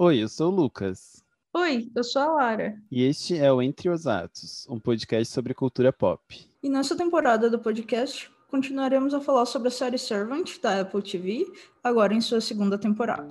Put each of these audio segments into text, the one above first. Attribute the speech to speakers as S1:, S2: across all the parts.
S1: Oi, eu sou o Lucas.
S2: Oi, eu sou a Lara.
S1: E este é o Entre os Atos, um podcast sobre cultura pop.
S2: E nessa temporada do podcast, continuaremos a falar sobre a série Servant da Apple TV, agora em sua segunda temporada.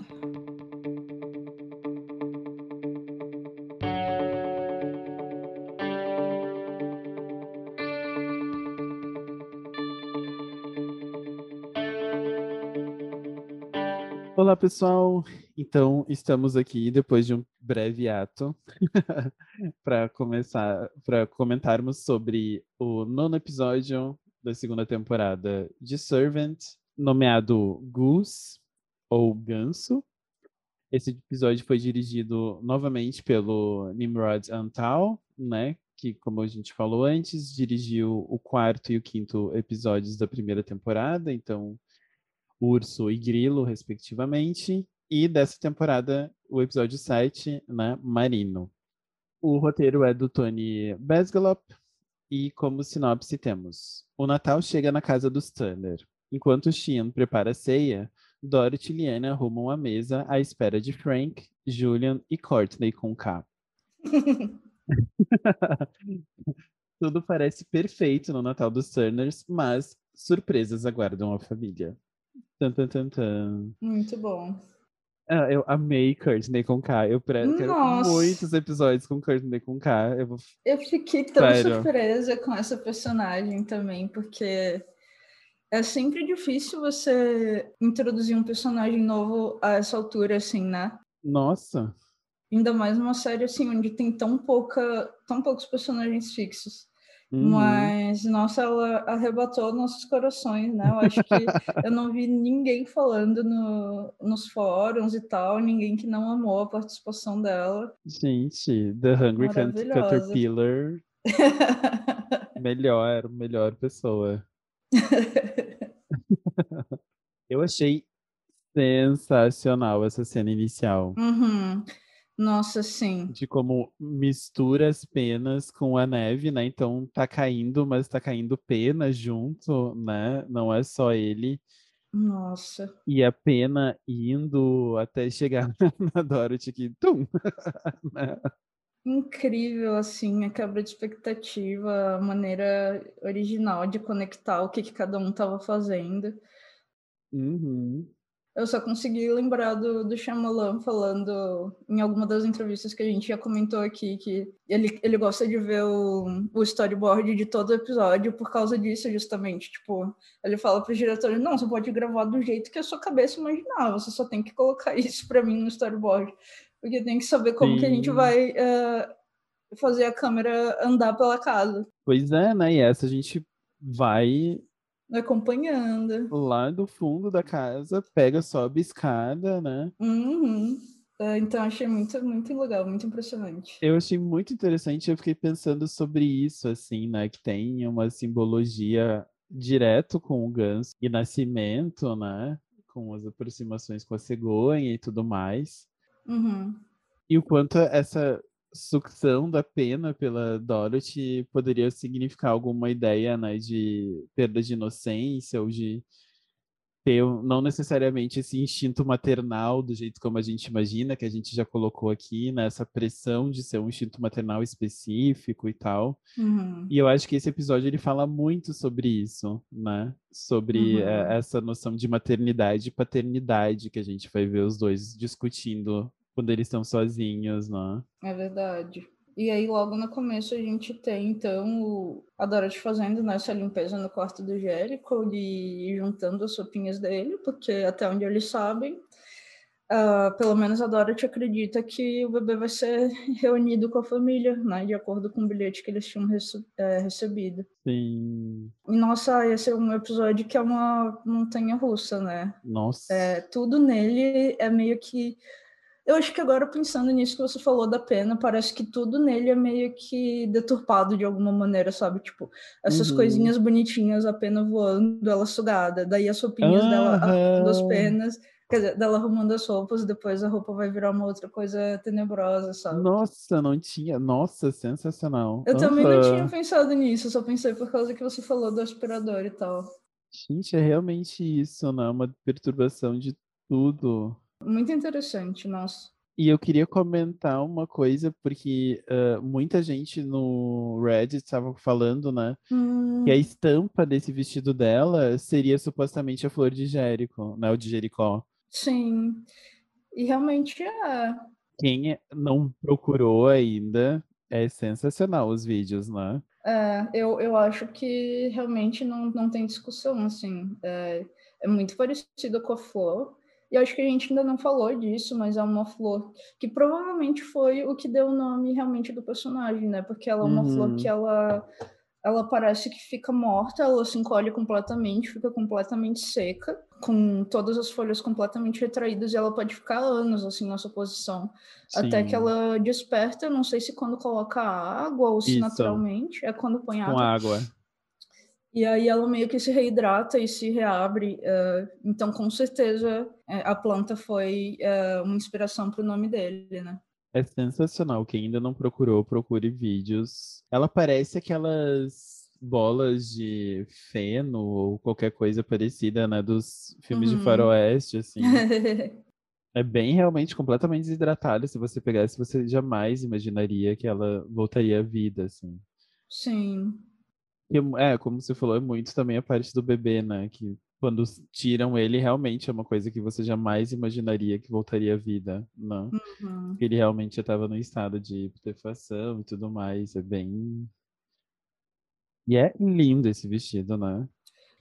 S1: Olá, pessoal. Então, estamos aqui depois de um breve ato para começar, para comentarmos sobre o nono episódio da segunda temporada de Servant, nomeado Goose ou Ganso. Esse episódio foi dirigido novamente pelo Nimrod Antal, né? Que, como a gente falou antes, dirigiu o quarto e o quinto episódios da primeira temporada. Então, Urso e Grilo, respectivamente. E dessa temporada, o episódio 7, né, Marino. O roteiro é do Tony Besgalop e como sinopse temos: O Natal chega na casa dos Turner. Enquanto Sheehan prepara a ceia, Dorothy e Liana arrumam a mesa à espera de Frank, Julian e Courtney com K. Tudo parece perfeito no Natal dos Turners, mas surpresas aguardam a família. Tan, tan, tan, tan.
S2: Muito bom.
S1: Ah, eu amei Courtney com K. Eu pre- quero muitos episódios com Courtney com K. Eu vou...
S2: Eu fiquei tão
S1: Sério.
S2: surpresa com essa personagem também, porque é sempre difícil você introduzir um personagem novo a essa altura, assim, né?
S1: Nossa.
S2: Ainda mais numa série assim, onde tem tão pouca, tão poucos personagens fixos.
S1: Uhum.
S2: Mas, nossa, ela arrebatou nossos corações, né? Eu acho que eu não vi ninguém falando no, nos fóruns e tal, ninguém que não amou a participação dela.
S1: Gente, The Hungry. Caterpillar, melhor, melhor pessoa. Eu achei sensacional essa cena inicial.
S2: Uhum. Nossa, sim.
S1: De como mistura as penas com a neve, né? Então tá caindo, mas tá caindo pena junto, né? Não é só ele.
S2: Nossa.
S1: E a pena indo até chegar na Dorothy que tum, né?
S2: Incrível, assim, a quebra de expectativa, a maneira original de conectar o que, que cada um estava fazendo.
S1: Uhum.
S2: Eu só consegui lembrar do, do Shyamalan falando em alguma das entrevistas que a gente já comentou aqui que ele, ele gosta de ver o, o storyboard de todo episódio por causa disso, justamente. Tipo, ele fala para os diretores: não, você pode gravar do jeito que a sua cabeça imaginar, você só tem que colocar isso para mim no storyboard. Porque tem que saber como que a gente
S1: Sim.
S2: vai eh, fazer a câmera andar pela casa,
S1: Pois é, né? E essa a gente vai
S2: acompanhando.
S1: lá do fundo da casa, pega, sobe a escada, né?
S2: Uhum. Eh, Então, achei muito, muito legal, muito impressionante.
S1: Eu achei muito interessante, eu fiquei pensando sobre isso, assim, né? Que tem uma simbologia direto com o ganso e nascimento, né? Com as aproximações com a cegonha e tudo mais.
S2: Uhum.
S1: E o quanto essa sucção da pena pela Dorothy poderia significar alguma ideia, né, de perda de inocência ou de ter não necessariamente esse instinto maternal do jeito como a gente imagina, que a gente já colocou aqui, né, essa pressão de ser um instinto maternal específico e tal.
S2: Uhum.
S1: E eu acho que esse episódio ele fala muito sobre isso, né? Sobre eh,
S2: Uhum.
S1: essa noção de maternidade e paternidade que a gente vai ver os dois discutindo quando eles estão sozinhos, né?
S2: É verdade. E aí, logo no começo, a gente tem, então, o... a Dorothy fazendo né, essa limpeza no quarto do Jericho e juntando as roupinhas dele, porque até onde eles sabem, ah, pelo menos a Dorothy acredita que o bebê vai ser reunido com a família, né, de acordo com o bilhete que eles tinham rece- eh, recebido.
S1: Sim.
S2: E, nossa, esse é um episódio que é uma montanha russa, né?
S1: Nossa.
S2: É, tudo nele é meio que. Eu acho que agora, pensando nisso que você falou da pena, parece que tudo nele é meio que deturpado de alguma maneira, sabe? Tipo, essas
S1: Uhum.
S2: coisinhas bonitinhas, a pena voando, ela sugada, daí as roupinhas dela arrumando as penas, quer dizer, dela arrumando as roupas, depois a roupa vai virar uma outra coisa tenebrosa, sabe?
S1: Nossa, não tinha. Nossa, sensacional.
S2: Eu também não tinha pensado nisso, só pensei por causa que você falou do aspirador e tal.
S1: Gente, é realmente isso, né? Uma perturbação de tudo.
S2: Muito interessante, nossa.
S1: E eu queria comentar uma coisa, porque uh, muita gente no Reddit estava falando, né?
S2: Hum.
S1: Que a estampa desse vestido dela seria supostamente a flor de Jericho, né? O de Jericó.
S2: Sim. E realmente é.
S1: Quem não procurou ainda, é sensacional os vídeos, né?
S2: É, eu, eu acho que realmente não, não tem discussão, assim. É, é muito parecido com a flor. E acho que a gente ainda não falou disso, mas é uma flor que provavelmente foi o que deu o nome realmente do personagem, né? Porque ela é uma uhum. flor que ela, ela parece que fica morta, ela se encolhe completamente, fica completamente seca, com todas as folhas completamente retraídas, e ela pode ficar anos assim nessa posição. Sim. Até que ela desperta, não sei se quando coloca água ou se Isso. naturalmente, é quando põe água.
S1: Com água.
S2: E aí ela meio que se reidrata e se reabre. Uh, então, com certeza, é, a planta foi uh, uma inspiração para o nome dele, né?
S1: É sensacional. Quem ainda não procurou, procure vídeos. Ela parece aquelas bolas de feno ou qualquer coisa parecida, né? Dos filmes uhum. de faroeste, assim. é bem realmente completamente desidratada. Se você pegasse, você jamais imaginaria que ela voltaria à vida, assim.
S2: Sim.
S1: É, como você falou, é muito também a parte do bebê, né? Que quando tiram ele, realmente é uma coisa que você jamais imaginaria que voltaria à vida, não?
S2: Uhum.
S1: Ele realmente já estava no estado de putrefação e tudo mais. É bem. E é lindo esse vestido, né?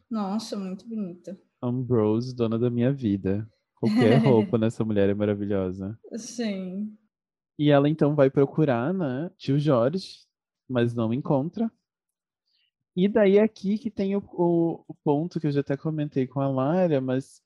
S2: Nossa, muito bonita.
S1: Ambrose, dona da minha vida. Qualquer roupa nessa mulher é maravilhosa.
S2: Sim.
S1: E ela então vai procurar, né, tio Jorge, mas não encontra. E daí aqui que tem o, o, o, ponto que eu já até comentei com a Lara, mas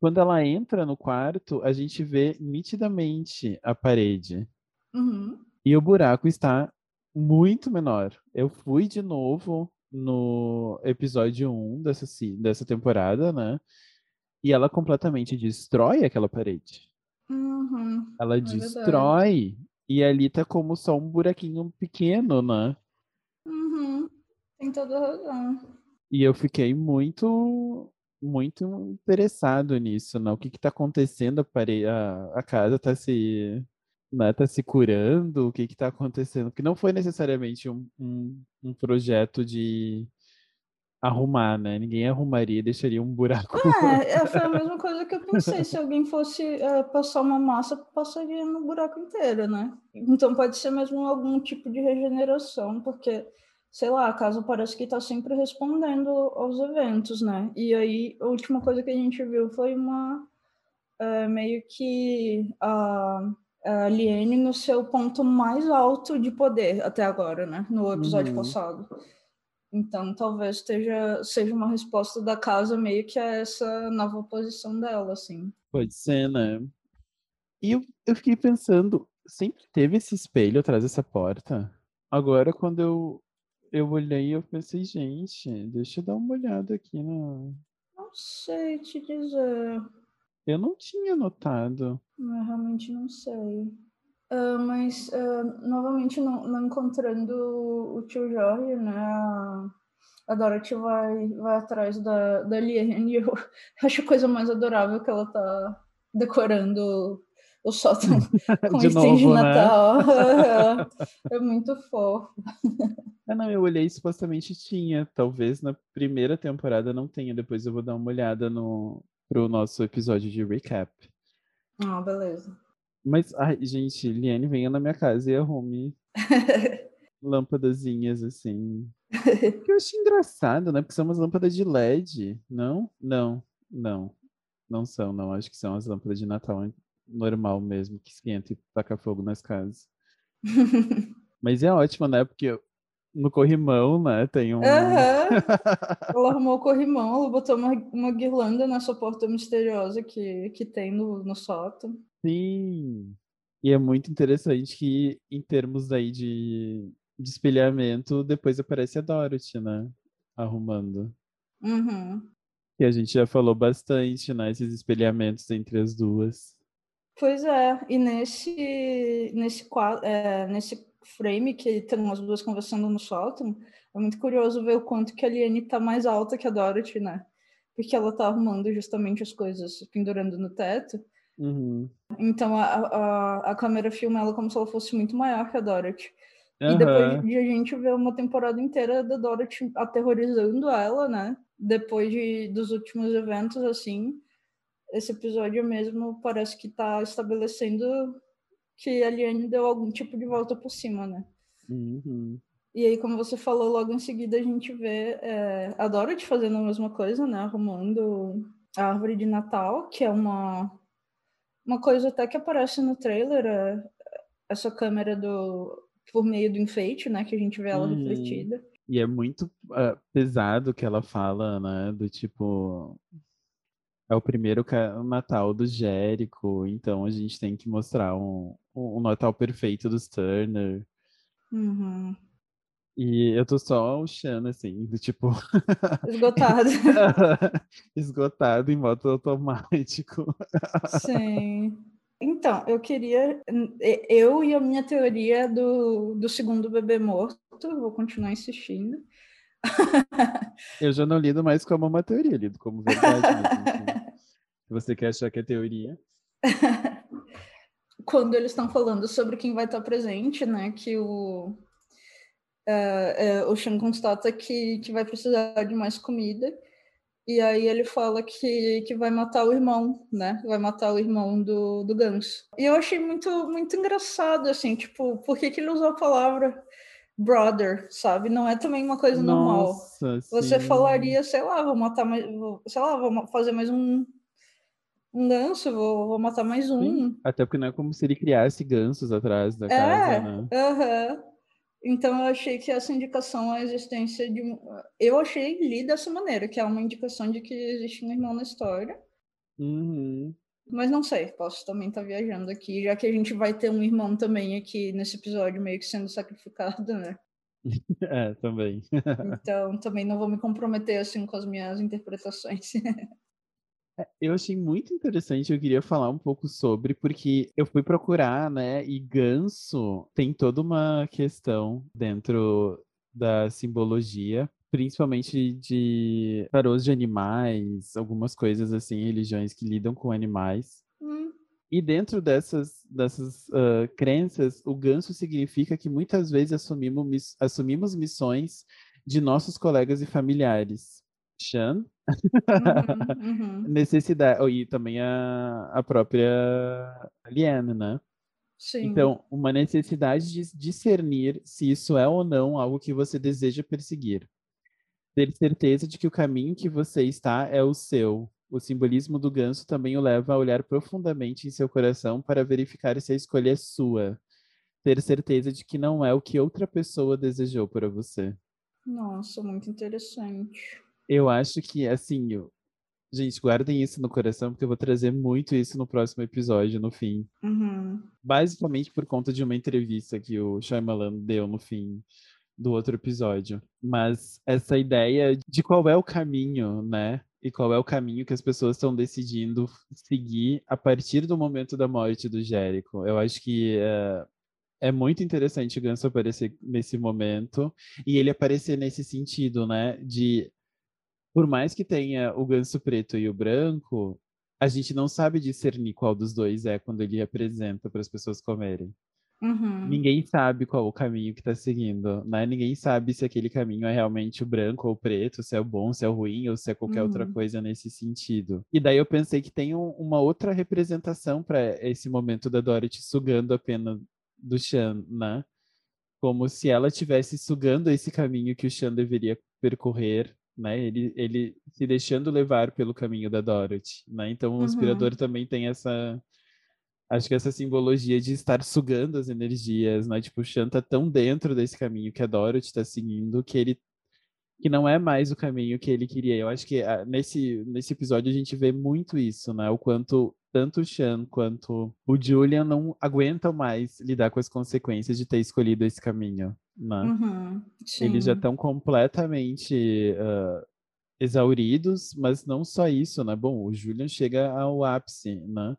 S1: quando ela entra no quarto, a gente vê nitidamente a parede.
S2: Uhum.
S1: E o buraco está muito menor. Eu fui de novo no episódio 1 dessa, dessa temporada, né? E ela completamente destrói aquela parede.
S2: Uhum.
S1: Ela é destrói. Verdade. E ali tá como só um buraquinho pequeno, né?
S2: Tem toda razão.
S1: E eu fiquei muito, muito interessado nisso, né? O que está acontecendo? A, pare... a, a casa está se, né, tá se curando? O que está acontecendo? Porque não foi necessariamente um, um, um projeto de arrumar, né? Ninguém arrumaria e deixaria um buraco.
S2: É, é, foi a mesma coisa que eu pensei. Se alguém fosse é, passar uma massa, passaria no buraco inteiro, né? Então pode ser mesmo algum tipo de regeneração, porque sei lá, a casa parece que está sempre respondendo aos eventos, né? E aí, a última coisa que a gente viu foi uma. É, meio que a, a Liene no seu ponto mais alto de poder até agora, né? No episódio uhum. passado. Então, talvez esteja, seja uma resposta da casa meio que a essa nova posição dela, assim.
S1: Pode ser, né? E eu, eu fiquei pensando, sempre teve esse espelho atrás dessa porta? Agora, quando eu eu olhei e eu pensei, gente, deixa eu dar uma olhada aqui na.
S2: Não sei te dizer.
S1: Eu não tinha notado.
S2: Eu realmente não sei. Uh, mas, uh, novamente, não, não, encontrando o tio Jorge, né? A, a Dorothy vai, vai atrás da, da Liane e eu acho a coisa mais adorável que ela tá decorando o sótão com de novo, de né? Natal. Né? é muito fofo.
S1: Ah, não, eu olhei supostamente tinha. Talvez na primeira temporada não tenha. Depois eu vou dar uma olhada no pro nosso episódio de recap.
S2: Ah, beleza.
S1: Mas, ai, gente, Liane, venha na minha casa e arrume lâmpadazinhas assim. eu acho engraçado, né? Porque são umas lâmpadas de LED. Não? Não, não. Não são, não. Acho que são as lâmpadas de Natal normal mesmo, que esquenta e taca fogo nas casas. Mas é ótimo, né? Porque no corrimão, né? Tem um. Uhum.
S2: ela arrumou o corrimão, ela botou uma, uma guirlanda nessa porta misteriosa que, que tem no, no sótão.
S1: Sim. E é muito interessante que, em termos aí de, de espelhamento, depois aparece a Dorothy, né? Arrumando.
S2: Uhum.
S1: E a gente já falou bastante, né? Esses espelhamentos entre as duas.
S2: Pois é, e nesse, nesse, é, nesse frame que estão as duas conversando no sótão, é muito curioso ver o quanto que a Liane tá mais alta que a Dorothy, né? Porque ela tá arrumando justamente as coisas pendurando no teto.
S1: Uhum.
S2: Então a, a, a câmera filma ela como se ela fosse muito maior que a Dorothy.
S1: Uhum.
S2: E depois de a gente ver uma temporada inteira da Dorothy aterrorizando ela, né? Depois de, dos últimos eventos, assim, esse episódio mesmo parece que tá estabelecendo que a Liane deu algum tipo de volta por cima, né?
S1: Uhum.
S2: E aí, como você falou, logo em seguida a gente vê é, a Dorothy fazendo a mesma coisa, né? Arrumando a árvore de Natal, que é uma, uma coisa até que aparece no trailer, é, essa câmera do por meio do enfeite, né? Que a gente vê ela
S1: Uhum.
S2: refletida.
S1: E é muito ah, pesado que ela fala, né? Do tipo. É o primeiro Natal do Jérico, então a gente tem que mostrar um, um Natal perfeito dos Turner.
S2: Uhum.
S1: E eu tô só achando, assim, do tipo.
S2: Esgotado.
S1: esgotado em modo automático.
S2: Sim. Então, eu queria. Eu e a minha teoria do, do segundo bebê morto, vou continuar insistindo.
S1: Eu já não lido mais como uma teoria, lido como verdade mesmo. assim. Você quer achar que é teoria.
S2: Quando eles estão falando sobre quem vai estar presente, né? Que o, é, é, o Sean constata que, que vai precisar de mais comida. E aí ele fala que, que vai matar o irmão, né? Vai matar o irmão do, do Ganso. E eu achei muito, muito engraçado, assim, tipo, por que, que ele usou a palavra brother, sabe? Não é também uma coisa normal.
S1: Nossa,
S2: Você
S1: sim.
S2: falaria, sei lá, vou matar mais, sei lá, vou fazer mais um, um ganso, vou, vou matar mais um.
S1: Sim, Até porque não é como se ele criasse gansos atrás da
S2: É,
S1: casa, né?
S2: Então eu achei que essa indicação à existência de um. Eu achei li dessa maneira, que é uma indicação de que existe um irmão na história.
S1: Uhum.
S2: Mas não sei, posso também estar viajando aqui, já que a gente vai ter um irmão também aqui nesse episódio, meio que sendo sacrificado, né?
S1: É, também.
S2: Então também não vou me comprometer assim com as minhas interpretações.
S1: Eu achei muito interessante, eu queria falar um pouco sobre, porque eu fui procurar, né? E ganso tem toda uma questão dentro da simbologia, principalmente de tarôs de animais, algumas coisas assim, religiões que lidam com animais.
S2: Hum,
S1: E dentro dessas, dessas ah, crenças, o ganso significa que muitas vezes assumimos, assumimos missões de nossos colegas e familiares. Chan,
S2: uhum, uhum.
S1: necessidade, e também a, a própria Liane, né?
S2: Sim.
S1: Então, uma necessidade de discernir se isso é ou não algo que você deseja perseguir. Ter certeza de que o caminho que você está é o seu. O simbolismo do ganso também o leva a olhar profundamente em seu coração para verificar se a escolha é sua. Ter certeza de que não é o que outra pessoa desejou para você.
S2: Nossa, muito interessante.
S1: Eu acho que, assim, eu- gente, guardem isso no coração, porque eu vou trazer muito isso no próximo episódio, no fim.
S2: Uhum.
S1: Basicamente por conta de uma entrevista que o Shyamalan deu no fim do outro episódio. Mas essa ideia de qual é o caminho, né? E qual é o caminho que as pessoas estão decidindo seguir a partir do momento da morte do Jérico. Eu acho que é, é muito interessante o Ganso aparecer nesse momento e ele aparecer nesse sentido, né? De por mais que tenha o ganso preto e o branco, a gente não sabe discernir qual dos dois é quando ele apresenta para as pessoas comerem.
S2: Uhum.
S1: Ninguém sabe qual o caminho que está seguindo, né? Ninguém sabe se aquele caminho é realmente o branco ou o preto, se é o bom, se é o ruim, ou se é qualquer outra
S2: Uhum.
S1: coisa nesse sentido. E daí eu pensei que tem um- uma outra representação para esse momento da Dorothy sugando a pena do Chan, né? Como se ela estivesse sugando esse caminho que o Chan deveria percorrer, né? Ele, ele se deixando levar pelo caminho da Dorothy, né? Então o
S2: Uhum.
S1: inspirador também tem essa Acho que essa simbologia de estar sugando as energias, né? Tipo, o Shan tá tão dentro desse caminho que a Dorothy tá seguindo que ele que não é mais o caminho que ele queria. Eu acho que ah, nesse, nesse episódio a gente vê muito isso, né? O quanto tanto o Shan quanto o Julian não aguentam mais lidar com as consequências de ter escolhido esse caminho, né?
S2: Uhum.
S1: Eles já estão completamente ah, exauridos, mas não só isso, né? Bom, o Julian chega ao ápice, né?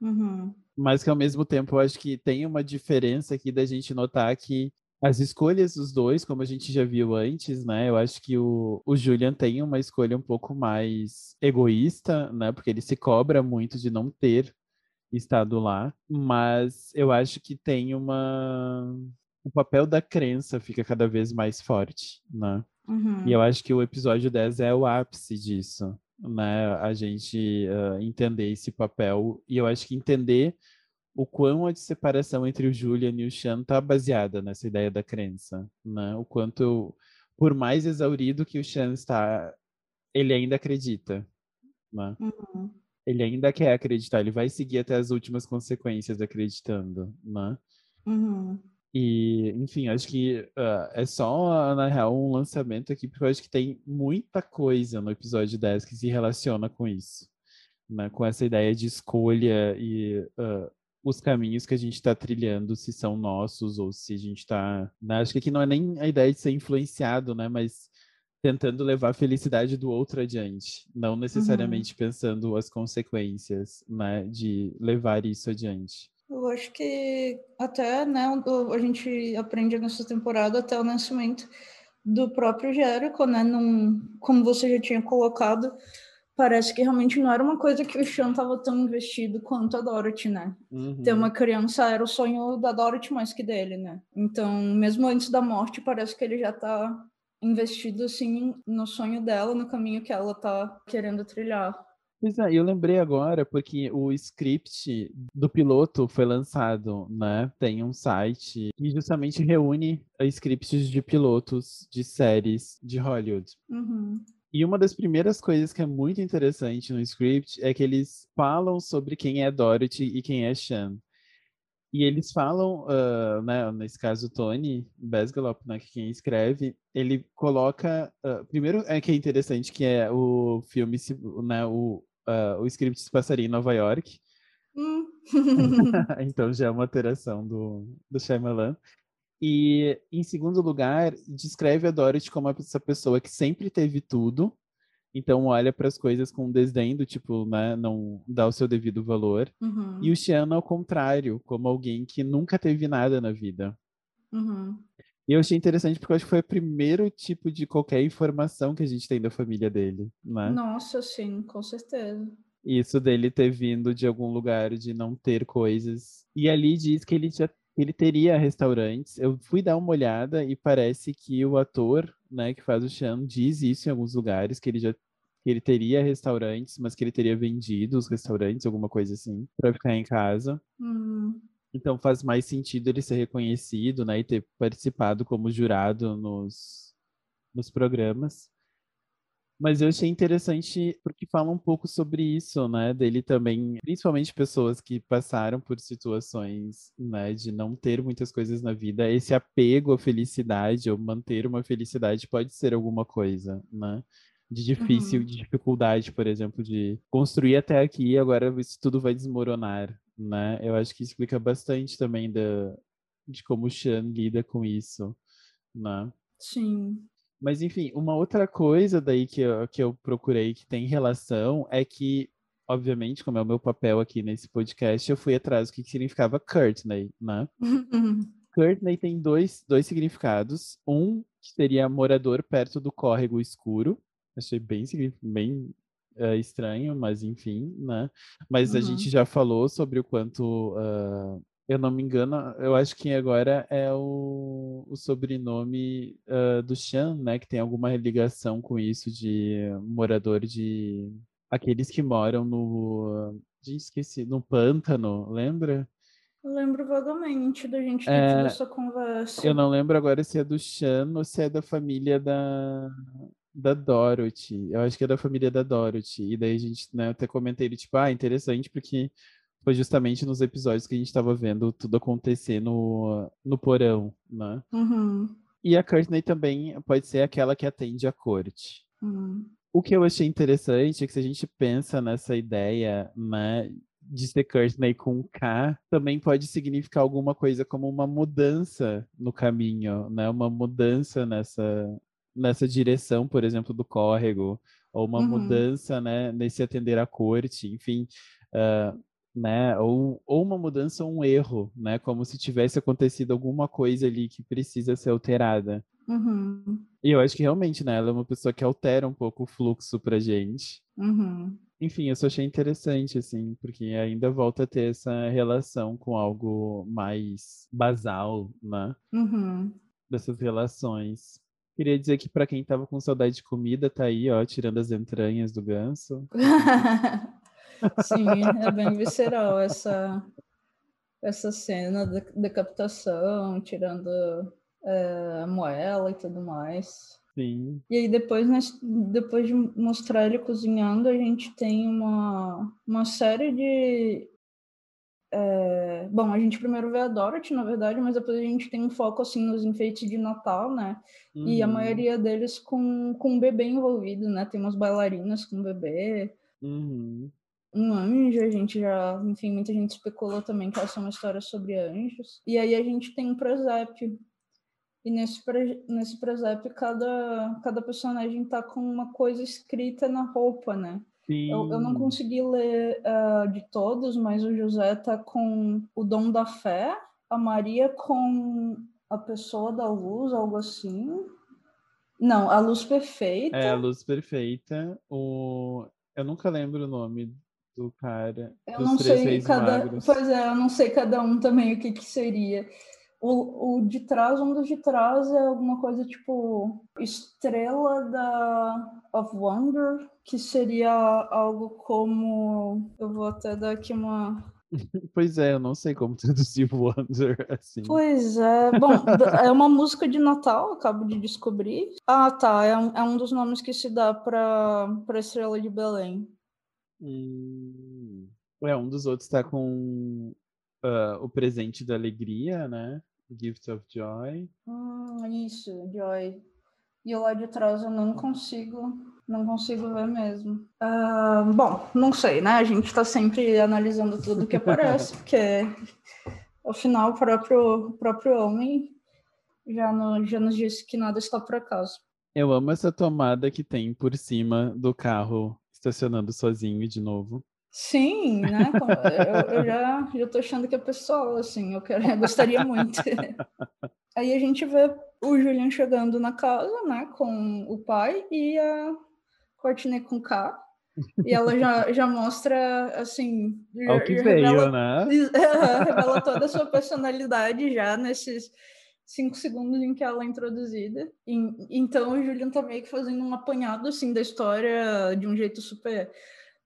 S2: Uhum.
S1: mas que ao mesmo tempo eu acho que tem uma diferença aqui da gente notar que as escolhas dos dois, como a gente já viu antes, né? Eu acho que o, o Julian tem uma escolha um pouco mais egoísta, né? Porque ele se cobra muito de não ter estado lá, mas eu acho que tem uma o papel da crença fica cada vez mais forte, né?
S2: Uhum.
S1: E eu acho que o episódio 10 é o ápice disso, né? A gente uh, entender esse papel e eu acho que entender o quão a separação entre o Julian e o Sean tá baseada nessa ideia da crença, né? O quanto, por mais exaurido que o Sean está, ele ainda acredita, né?
S2: Uhum.
S1: Ele ainda quer acreditar, ele vai seguir até as últimas consequências acreditando, né?
S2: Uhum.
S1: E, enfim, acho que uh, é só, na real, um lançamento aqui, porque eu acho que tem muita coisa no episódio 10 que se relaciona com isso, né? Com essa ideia de escolha e uh, os caminhos que a gente está trilhando, se são nossos ou se a gente está. Né? Acho que aqui não é nem a ideia de ser influenciado, né? Mas tentando levar a felicidade do outro adiante, não necessariamente uhum. pensando as consequências, né, de levar isso adiante.
S2: Eu acho que até, né, a gente aprende nessa temporada até o nascimento do próprio Jericho, né, num, como você já tinha colocado, parece que realmente não era uma coisa que o Sean estava tão investido quanto a Dorothy, né?
S1: Uhum.
S2: Ter uma criança era o sonho da Dorothy mais que dele, né? Então, mesmo antes da morte, parece que ele já está investido assim no sonho dela, no caminho que ela tá querendo trilhar.
S1: Pois é, eu lembrei agora porque o script do piloto foi lançado, né? Tem um site que justamente reúne scripts de pilotos de séries de Hollywood.
S2: Uhum.
S1: E uma das primeiras coisas que é muito interessante no script é que eles falam sobre quem é Dorothy e quem é Sean. E eles falam, uh, né, nesse caso, Tony Besgalop, né, que quem escreve, ele coloca. Uh, primeiro é que é interessante que é o filme, né, o, uh, o script se passaria em Nova York.
S2: Hum.
S1: então já é uma alteração do, do Shyamalan. E, em segundo lugar, descreve a Dorothy como essa pessoa que sempre teve tudo, então olha para as coisas com desdém do tipo, né, não dá o seu devido valor.
S2: Uhum.
S1: E o Xian ao contrário, como alguém que nunca teve nada na vida.
S2: Uhum.
S1: E eu achei interessante porque eu acho que foi o primeiro tipo de qualquer informação que a gente tem da família dele, né?
S2: Nossa, sim, com certeza.
S1: Isso dele ter vindo de algum lugar de não ter coisas. E ali diz que ele já ele teria restaurantes. Eu fui dar uma olhada e parece que o ator, né, que faz o Chan, diz isso em alguns lugares, que ele já que ele teria restaurantes, mas que ele teria vendido os restaurantes, alguma coisa assim, para ficar em casa.
S2: Uhum.
S1: Então faz mais sentido ele ser reconhecido, né, e ter participado como jurado nos, nos programas. Mas eu achei interessante porque fala um pouco sobre isso, né? Dele também, principalmente pessoas que passaram por situações, né, de não ter muitas coisas na vida, esse apego à felicidade ou manter uma felicidade pode ser alguma coisa, né? De difícil,
S2: Uhum.
S1: de dificuldade, por exemplo, de construir até aqui e agora isso tudo vai desmoronar, né? Eu acho que explica bastante também da, de como o Sean lida com isso, né?
S2: Sim.
S1: Mas, enfim, uma outra coisa daí que eu, que eu procurei que tem relação é que, obviamente, como é o meu papel aqui nesse podcast, eu fui atrás do que significava Courtney, né? Courtney tem dois, dois significados. Um que seria morador perto do córrego escuro. Achei bem, bem uh, estranho, mas enfim, né? Mas
S2: uhum.
S1: a gente já falou sobre o quanto uh, eu não me engano, eu acho que agora é o, o sobrenome uh, do Chan, né? Que tem alguma ligação com isso de morador de. Aqueles que moram no. Gente, esqueci, no pântano, lembra?
S2: Eu lembro vagamente da gente ter é, essa conversa.
S1: Eu não lembro agora se é do Chan ou se é da família da, da Dorothy. Eu acho que é da família da Dorothy. E daí a gente né, até comentei, tipo, ah, interessante, porque foi justamente nos episódios que a gente estava vendo tudo acontecer no, no porão, né?
S2: Uhum.
S1: E a Courtney também pode ser aquela que atende a corte.
S2: Uhum.
S1: O que eu achei interessante é que se a gente pensa nessa ideia, né, de ser Courtney com K, também pode significar alguma coisa como uma mudança no caminho, né? Uma mudança nessa, nessa direção, por exemplo, do córrego, ou uma
S2: Uhum.
S1: mudança, né, nesse atender à corte, enfim. Uh, né? Ou, ou uma mudança ou um erro, né? Como se tivesse acontecido alguma coisa ali que precisa ser alterada.
S2: Uhum.
S1: E eu acho que realmente, né? Ela é uma pessoa que altera um pouco o fluxo pra gente.
S2: Uhum.
S1: enfim, eu só achei interessante, assim, porque ainda volta a ter essa relação com algo mais basal, né?
S2: Uhum.
S1: Dessas relações. Queria dizer que para quem tava com saudade de comida, tá aí, ó, tirando as entranhas do ganso.
S2: Sim, é bem visceral essa, essa cena da decapitação, tirando é, a moela e tudo mais.
S1: Sim.
S2: E aí depois, depois de mostrar ele cozinhando, a gente tem uma, uma série de... É, bom, a gente primeiro vê a Dorothy, na verdade, mas depois a gente tem um foco assim nos enfeites de Natal, né? Uhum. E a uhum. maioria deles com, com um bebê envolvido, né? Tem umas bailarinas com bebê.
S1: Uhum.
S2: Um anjo, a gente já, enfim, muita gente especulou também que essa é uma história sobre anjos. E aí a gente tem um presépio e nesse, nesse presépio, cada, cada personagem tá com uma coisa escrita na roupa, né? Eu, eu, não consegui ler uh, de todos, mas o José tá com o dom da fé, a Maria com a pessoa da luz, algo assim. Não, a luz perfeita.
S1: É, a luz perfeita. O... Eu nunca lembro o nome do cara.
S2: Eu não sei cada. Magros. Pois é, eu não sei cada um também o que, que seria. O, o de trás, um dos de trás é alguma coisa tipo Estrela da of Wonder, que seria algo como. Eu vou até dar aqui uma.
S1: Pois é, eu não sei como traduzir Wonder assim.
S2: Pois é. Bom, é uma música de Natal, acabo de descobrir. Ah, tá. É um, é um dos nomes que se dá para Estrela de Belém.
S1: Hum, é, um dos outros está com uh, o presente da alegria, né? Gift of Joy.
S2: Hum, isso, Joy. E lá de trás eu não consigo, não consigo ver mesmo. Uh, bom, não sei, né? A gente está sempre analisando tudo que aparece, porque afinal o próprio, o próprio homem já, no, já nos disse que nada está por acaso.
S1: Eu amo essa tomada que tem por cima do carro estacionando sozinho de novo.
S2: Sim, né? Eu, eu já, já tô achando que é pessoal, assim, eu, quero, eu gostaria muito. Aí a gente vê o Julian chegando na casa, né, com o pai e a Courtney com K. E ela já, já mostra, assim...
S1: Ao que veio, revela, né?
S2: revela toda a sua personalidade já nesses cinco segundos em que ela é introduzida. E, então o Julian tá meio que fazendo um apanhado, assim, da história de um jeito super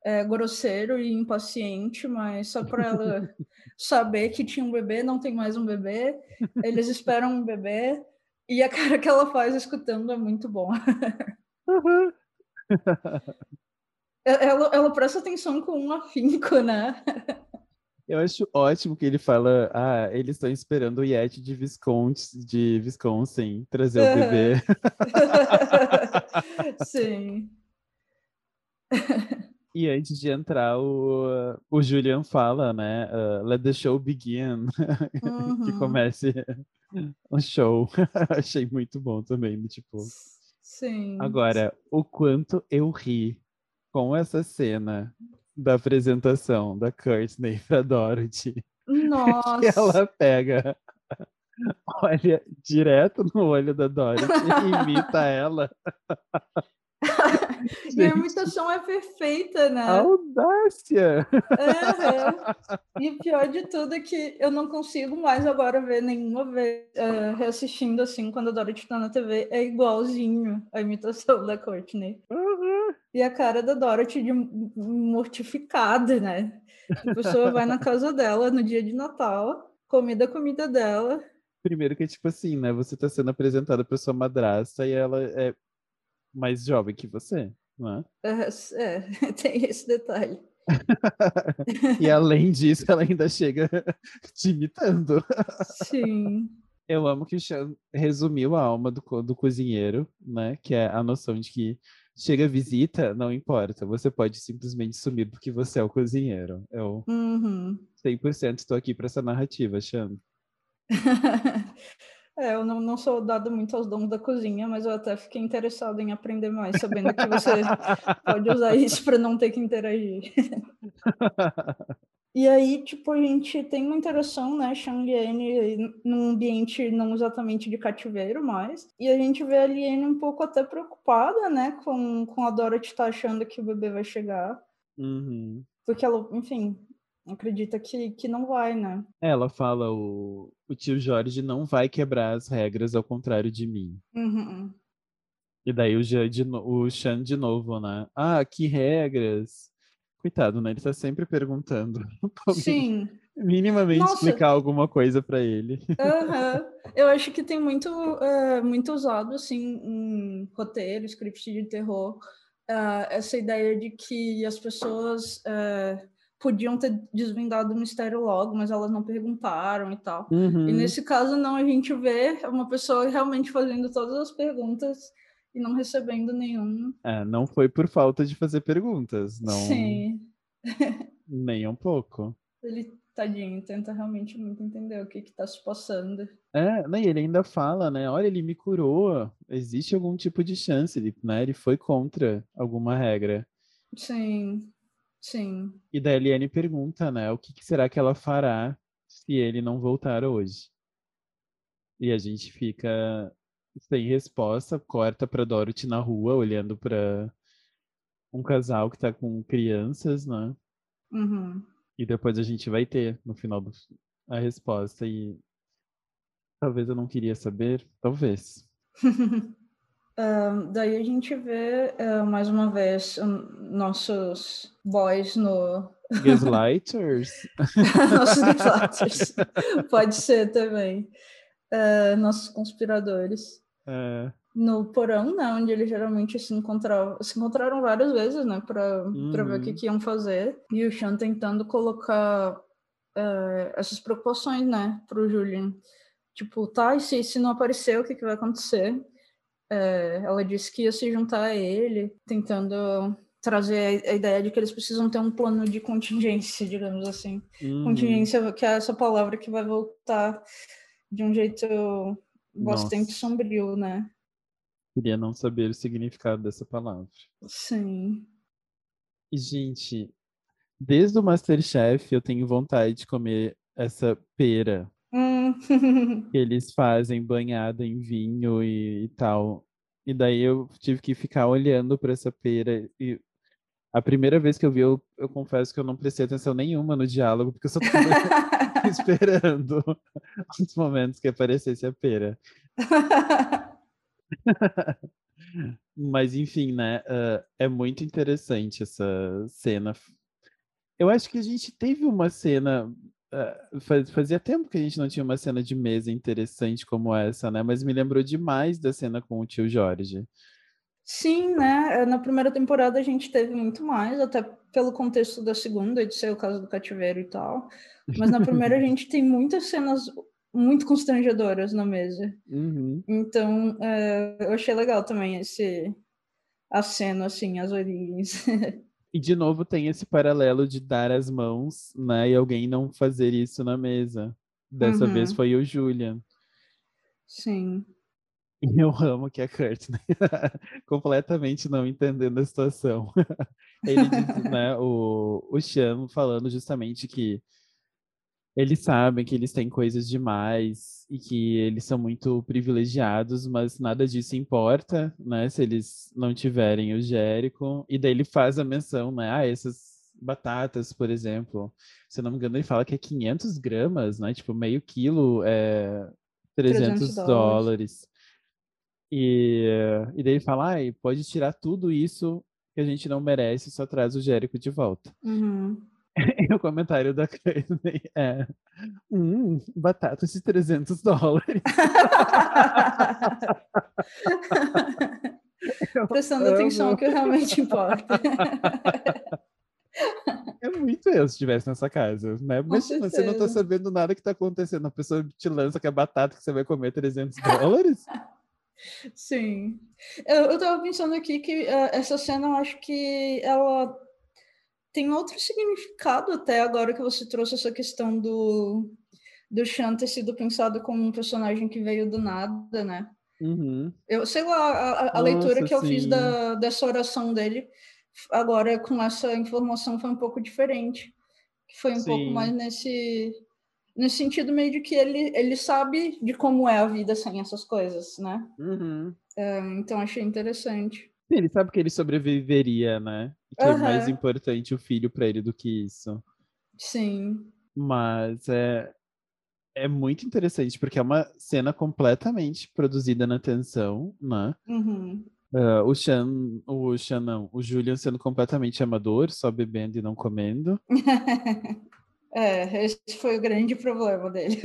S2: é, grosseiro e impaciente, mas só para ela saber que tinha um bebê, não tem mais um bebê, eles esperam um bebê, e a cara que ela faz escutando é muito bom.
S1: Uhum.
S2: ela, ela presta atenção com um afinco, né?
S1: Eu acho ótimo que ele fala, ah, eles estão esperando o Yeti de Visconti, de Wisconsin trazer o bebê.
S2: Sim.
S1: E antes de entrar, o, o Julian fala, né? Uh, Let the show begin.
S2: Uhum.
S1: que comece o show. Achei muito bom também, tipo.
S2: Sim.
S1: Agora, o quanto eu ri com essa cena da apresentação da Courtney pra Dorothy.
S2: Nossa!
S1: que ela pega, olha direto no olho da Dorothy e imita ela.
S2: e a imitação é perfeita, né?
S1: Audácia!
S2: Uhum. E o pior de tudo é que eu não consigo mais agora ver nenhuma vez uh, reassistindo assim quando a Dorothy tá na TV. É igualzinho a imitação da Courtney.
S1: Uhum.
S2: E a cara da Dorothy de mortificada, né? A pessoa vai na casa dela no dia de Natal, comida a comida dela.
S1: Primeiro que é tipo assim, né? Você tá sendo apresentada pra sua madrasta e ela é mais jovem que você, não
S2: é? É, tem esse detalhe.
S1: e além disso, ela ainda chega te imitando.
S2: Sim.
S1: Eu amo que o Sean resumiu a alma do, do cozinheiro, né? Que é a noção de que chega visita, não importa. Você pode simplesmente sumir porque você é o cozinheiro. Eu
S2: uhum.
S1: 100% estou aqui para essa narrativa, Sean.
S2: É, eu não, não sou dado muito aos dons da cozinha, mas eu até fiquei interessado em aprender mais, sabendo que você pode usar isso para não ter que interagir. e aí, tipo, a gente tem uma interação, né, Liane num ambiente não exatamente de cativeiro mais, e a gente vê a Liane um pouco até preocupada, né, com, com a Dorothy tá achando que o bebê vai chegar.
S1: Uhum.
S2: Porque ela, enfim, acredita que, que não vai, né?
S1: Ela fala, o, o tio Jorge não vai quebrar as regras, ao contrário de mim.
S2: Uhum.
S1: E daí o, Jean de no- o de novo, né? Ah, que regras? Coitado, né? Ele tá sempre perguntando.
S2: Sim.
S1: Minimamente
S2: Nossa.
S1: explicar alguma coisa pra ele.
S2: Aham. Eu acho que tem muito, eh, muito usado assim em roteiro, script de terror, ah, essa ideia de que as pessoas eh, podiam ter desvendado o mistério logo, mas elas não perguntaram e tal. E
S1: Uhum.
S2: nesse caso, não, a gente vê uma pessoa realmente fazendo todas as perguntas e não recebendo nenhum.
S1: É, não foi por falta de fazer perguntas, não
S2: Sim,
S1: nem um pouco.
S2: ele, tadinho, tenta realmente muito entender o que que tá se passando.
S1: É, né, e ele ainda fala, né? Olha, ele me curou. Existe algum tipo de chance, ele, né? Ele foi contra alguma regra.
S2: Sim, sim.
S1: E daí a Eliane pergunta, né? O que, que será que ela fará se ele não voltar hoje? E a gente fica sem resposta, corta pra Dorothy na rua, olhando pra um casal que tá com crianças, né?
S2: Uhum.
S1: E depois a gente vai ter, no final, do, a resposta. E talvez eu não queria saber, talvez.
S2: Daí a gente vê ah, mais uma vez hum, nossos boys no.
S1: Gaslighters?
S2: nossos gaslighters. Pode ser também. Ah, nossos conspiradores.
S1: É,
S2: No porão, né? Onde eles geralmente se encontravam. Se encontraram várias vezes, né? Pra, pra ver o que,
S1: Uhum.
S2: que iam fazer. E o Sean tentando colocar eh, essas preocupações, né? Pro Julian. Tipo, tá, e se, se não aparecer, o que, que vai acontecer? É, ela disse que ia se juntar a ele, tentando trazer a, ideia de que eles precisam ter um plano de contingência, digamos assim.
S1: uhum.
S2: Contingência, que é essa palavra que vai voltar de um jeito bastante
S1: Nossa.
S2: sombrio, né?
S1: Queria não saber o significado dessa palavra.
S2: Sim.
S1: E, gente, desde o Masterchef eu tenho vontade de comer essa pera. Que eles fazem banhada em vinho e, e tal. E daí eu tive que ficar olhando para essa pera. E a primeira vez que eu vi, eu, eu confesso que eu não prestei atenção nenhuma no diálogo, porque eu só estava esperando os momentos que aparecesse a pera. Mas enfim, né? ah, é muito interessante essa cena. Eu acho que a gente teve uma cena. Faz- fazia tempo que a gente não tinha uma cena de mesa interessante como essa, né? Mas me lembrou demais da cena com o tio Jorge.
S2: Sim, né? Na primeira temporada a gente teve muito mais, até pelo contexto da segunda, de ser o caso do cativeiro e tal. Mas na primeira a gente tem muitas cenas muito constrangedoras na mesa.
S1: Uhum.
S2: Então, é, eu achei legal também esse a cena, assim, as origens.
S1: E de novo tem esse paralelo de dar as mãos, né? E alguém não fazer isso na mesa. Dessa vez
S2: Uhum.
S1: foi o Julian.
S2: Sim.
S1: E eu amo que a Courtney completamente não entendendo a situação. Ele diz, né, o, o Sean falando justamente que eles sabem que eles têm coisas demais e que eles são muito privilegiados, mas nada disso importa, né, se eles não tiverem o Jericho. E daí ele faz a menção, né, ah, essas batatas, por exemplo, se eu não me engano, ele fala que é 500 gramas, né, tipo, meio quilo é 300,
S2: 300
S1: dólares.
S2: dólares.
S1: E, e daí ele fala, ai, pode tirar tudo isso que a gente não merece, só traz o Jericho de volta.
S2: Uhum.
S1: E o comentário da Courtney é, hum, batatas de 300 dólares.
S2: Prestando
S1: amo.
S2: atenção ao que realmente importa.
S1: É muito eu se estivesse nessa casa, né? Imagina, você não tá sabendo nada que tá acontecendo, a pessoa te lança que a batata que você vai comer é 300 dólares.
S2: Sim. Eu, eu tava pensando aqui que eh, essa cena, eu acho que ela tem outro significado até agora que você trouxe essa questão do, do Sean ter sido pensado como um personagem que veio do nada, né?
S1: Uhum.
S2: Eu sei lá, a, a- a leitura
S1: Nossa,
S2: que eu fiz
S1: sim.
S2: da, dessa oração dele, agora com essa informação foi um pouco diferente. Foi um pouco
S1: Sim.
S2: mais nesse, nesse sentido meio de que ele, ele sabe de como é a vida sem essas coisas, né?
S1: Uhum.
S2: Então achei interessante.
S1: Ele sabe que ele sobreviveria, né? Que é mais importante o filho para ele do que isso.
S2: Sim.
S1: Mas é, é muito interessante, porque é uma cena completamente produzida na tensão, né?
S2: Uhum.
S1: Uh, o Sean, o Sean não, o Julian sendo completamente amador, só bebendo e não comendo.
S2: é, esse foi o grande problema dele.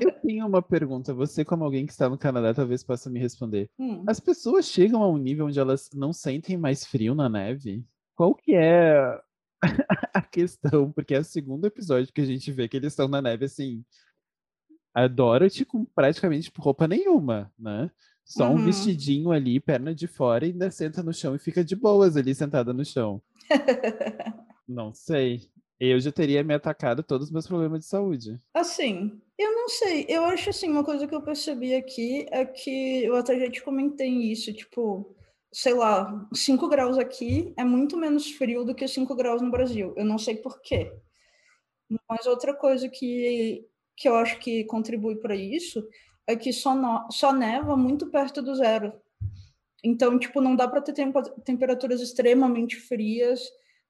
S1: Eu tenho uma pergunta, você como alguém que está no Canadá talvez possa me responder.
S2: Hum.
S1: As pessoas chegam a um nível onde elas não sentem mais frio na neve? Qual que é a questão? Porque é o segundo episódio que a gente vê que eles estão na neve assim, a Dorothy com praticamente roupa nenhuma, né? Só um
S2: Uhum.
S1: vestidinho ali, perna de fora, e ainda senta no chão e fica de boas ali, sentada no chão. Não sei. Eu já teria me atacado todos os meus problemas de saúde.
S2: Assim, eu não sei. Eu acho assim, uma coisa que eu percebi aqui é que eu até já te comentei isso, tipo, sei lá, 5 graus aqui é muito menos frio do que 5 graus no Brasil. Eu não sei por quê. Mas outra coisa que, que eu acho que contribui para isso é que só, no, só neva muito perto do zero. Então, tipo, não dá para ter temperaturas extremamente frias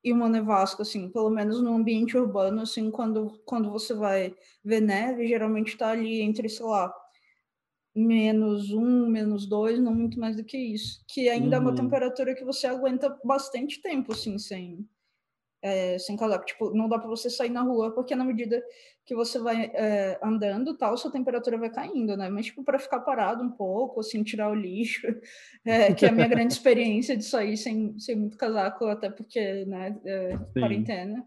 S2: e uma nevasca, assim, pelo menos no ambiente urbano, assim, quando, quando você vai ver neve, geralmente está ali entre, sei lá, menos um, menos dois, não muito mais do que isso. Que ainda é uma
S1: Uhum.
S2: temperatura que você aguenta bastante tempo, assim, sem, é, sem casaco. Tipo, não dá para você sair na rua, porque na medida que você vai é, andando, tal, sua temperatura vai caindo, né? Mas, tipo, para ficar parado um pouco, assim, tirar o lixo, é, que é a minha grande experiência de sair sem, sem muito casaco, até porque, né, é, quarentena.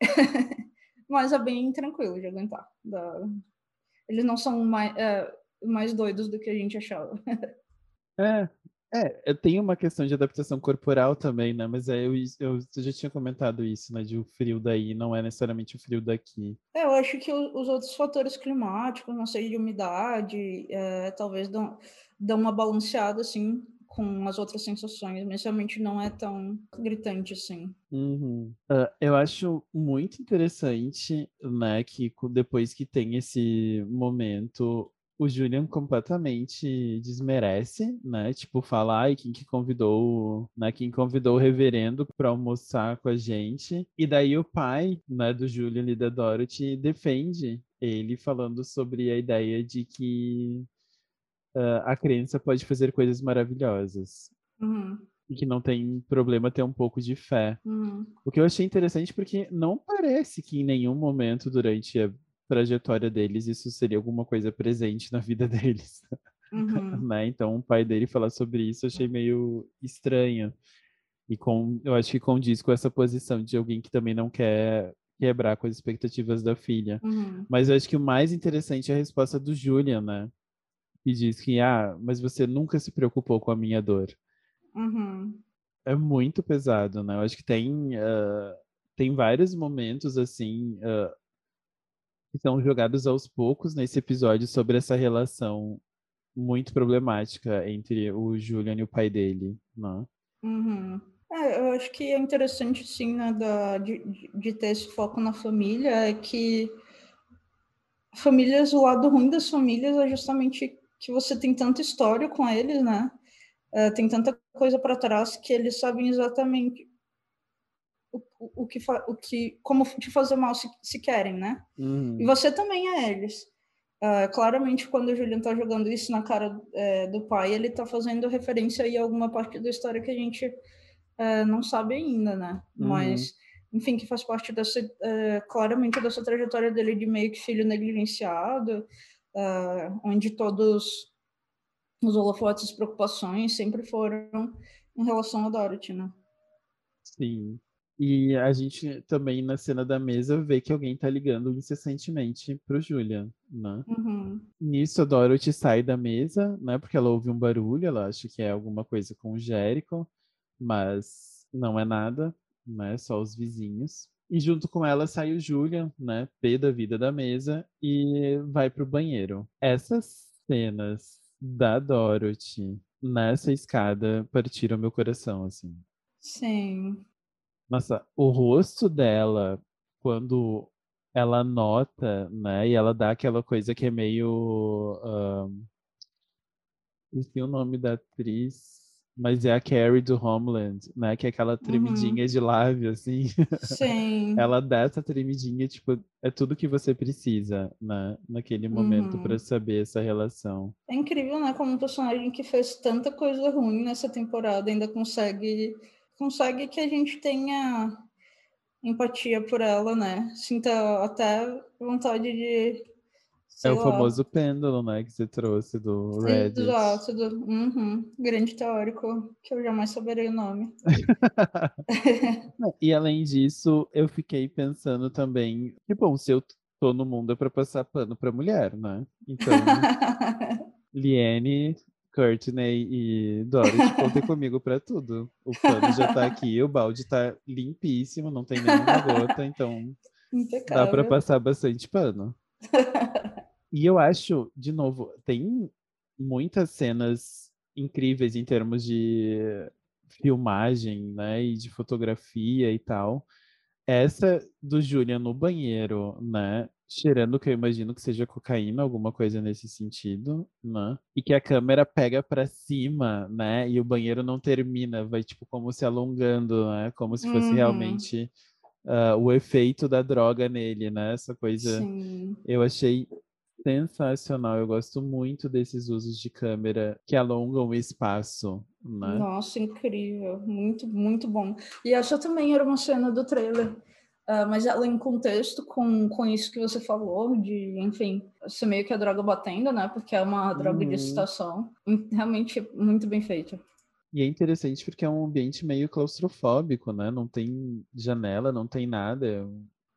S2: Mas é bem tranquilo de aguentar. Eles não são mais, é, mais doidos do que a gente achava.
S1: É, é, tenho uma questão de adaptação corporal também, né? Mas é, eu, eu, eu já tinha comentado isso, né? De o frio daí não é necessariamente o frio daqui.
S2: É, eu acho que os outros fatores climáticos, não sei, de umidade, é, talvez dão, dão uma balanceada, assim, com as outras sensações, mas realmente não é tão gritante, assim.
S1: Uhum. Ah, eu acho muito interessante, né, que depois que tem esse momento, o Julian completamente desmerece, né, tipo, fala, ai, quem que convidou, né, quem convidou o reverendo para almoçar com a gente, e daí o pai, né, do Julian e da Dorothy defende ele falando sobre a ideia de que ah, a criança pode fazer coisas maravilhosas.
S2: Uhum,
S1: E que não tem problema ter um pouco de fé.
S2: uhum,
S1: O que eu achei interessante porque não parece que em nenhum momento durante a trajetória deles isso seria alguma coisa presente na vida deles,
S2: uhum,
S1: né? Então o pai dele falar sobre isso eu achei meio estranho. E com, eu acho que condiz com essa posição de alguém que também não quer quebrar com as expectativas da filha.
S2: uhum,
S1: Mas eu acho que o mais interessante é a resposta do Julian, né? Que diz que, ah, mas você nunca se preocupou com a minha dor.
S2: uhum,
S1: É muito pesado, né? Eu acho que tem, ah, tem vários momentos, assim, ah, que são jogados aos poucos nesse episódio sobre essa relação muito problemática entre o Julian e o pai dele, né?
S2: uhum. É, eu acho que é interessante, sim, né, da, de, de- de ter esse foco na família, é que famílias, o lado ruim das famílias é justamente que você tem tanta história com eles, né? É, tem tanta coisa para trás que eles sabem exatamente o, que, o que, como te fazer mal se, se querem, né?
S1: Uhum.
S2: E você também é eles. Ah, claramente, quando o Julian tá jogando isso na cara é, do pai, ele tá fazendo referência aí a alguma parte da história que a gente é, não sabe ainda, né?
S1: Uhum.
S2: Mas, enfim, que faz parte dessa, é, claramente dessa trajetória dele de meio que filho negligenciado, ah, onde todos os holofotes e preocupações sempre foram em relação a Dorothy, né?
S1: Sim. E a gente também na cena da mesa vê que alguém tá ligando incessantemente pro Julian, né?
S2: Uhum,
S1: Nisso a Dorothy sai da mesa, né? Porque ela ouve um barulho, ela acha que é alguma coisa com o Jericho, mas não é nada, né? Só os vizinhos. E junto com ela sai o Julian, né? Pé da vida da mesa e vai pro banheiro. Essas cenas da Dorothy nessa escada partiram meu coração, assim.
S2: sim.
S1: Nossa, o rosto dela, quando ela nota, né? E ela dá aquela coisa que é meio. ahn, Esqueci o nome da atriz. mas é a Carrie do Homeland, né? Que é aquela tremidinha uhum. de lábio, assim.
S2: Sim.
S1: Ela dá essa tremidinha, tipo, é tudo que você precisa, né? Naquele momento uhum. para saber essa relação.
S2: É incrível, né? Como um personagem que fez tanta coisa ruim nessa temporada ainda consegue consegue que a gente tenha empatia por ela, né? Sinta até vontade de
S1: é o lá. famoso pêndulo, né, que você trouxe do Reddit.
S2: Exato, do, uhum, grande teórico, que eu jamais saberei o nome.
S1: e além disso, eu fiquei pensando também, que bom, se eu tô no mundo é pra passar pano pra mulher, né? Então, Liane, Courtney e Dorothy contem comigo pra tudo. O pano já tá aqui, o balde tá limpíssimo, não tem nenhuma gota, então
S2: Impecável.
S1: dá pra passar bastante pano. E eu acho, de novo, tem muitas cenas incríveis em termos de filmagem, né, e de fotografia e tal. Essa do Julian no banheiro, né, cheirando que eu imagino que seja cocaína, alguma coisa nesse sentido, né? E que a câmera pega para cima, né? E o banheiro não termina, vai tipo como se alongando, né? Como se fosse uhum. realmente uh, o efeito da droga nele, né? Essa coisa
S2: Sim.
S1: eu achei sensacional. Eu gosto muito desses usos de câmera que alongam o espaço. Né?
S2: Nossa, incrível. Muito, muito bom. E essa também era uma cena do trailer. Uh, mas ela em contexto com, com isso que você falou, de, enfim, ser meio que a droga batendo, né? Porque é uma droga uhum. de excitação. Realmente muito bem feita.
S1: E é interessante porque é um ambiente meio claustrofóbico, né? Não tem janela, não tem nada.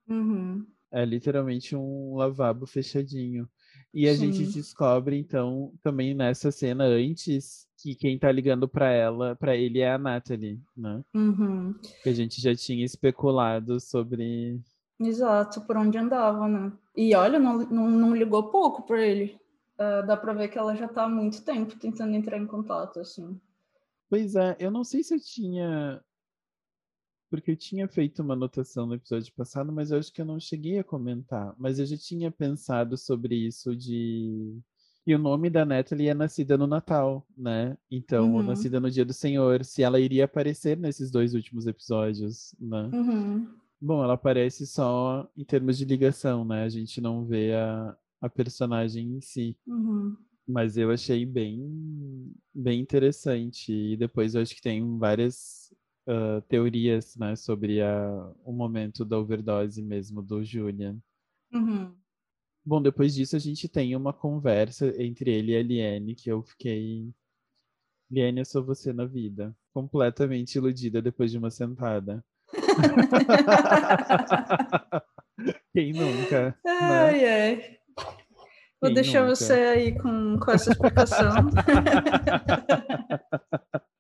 S2: Uhum.
S1: É literalmente um lavabo fechadinho. E a Sim. gente descobre, então, também nessa cena antes, que quem tá ligando para ela, para ele é a Natalie, né?
S2: Uhum.
S1: Que a gente já tinha especulado sobre.
S2: Exato, por onde andava, né? E olha, não, não, não ligou pouco para ele. Uh, dá pra ver que ela já tá há muito tempo tentando entrar em contato, assim.
S1: Pois é, eu não sei se eu tinha porque eu tinha feito uma anotação no episódio passado, mas eu acho que eu não cheguei a comentar. Mas eu já tinha pensado sobre isso de. E o nome da Natalie é nascida no Natal, né? Então, uhum. nascida no Dia do Senhor, se ela iria aparecer nesses dois últimos episódios, né?
S2: Uhum.
S1: Bom, ela aparece só em termos de ligação, né? A gente não vê a, a personagem em si.
S2: Uhum.
S1: Mas eu achei bem, bem interessante. E depois eu acho que tem várias uh, teorias né, sobre a, o momento da overdose mesmo do Julian.
S2: Uhum.
S1: Bom, depois disso a gente tem uma conversa entre ele e a Liane que eu fiquei. Liane, eu sou você na vida. Completamente iludida depois de uma sentada. Quem nunca?
S2: Né? Ai, né? ai. Vou Quem deixar nunca? você aí com, com essa explicação.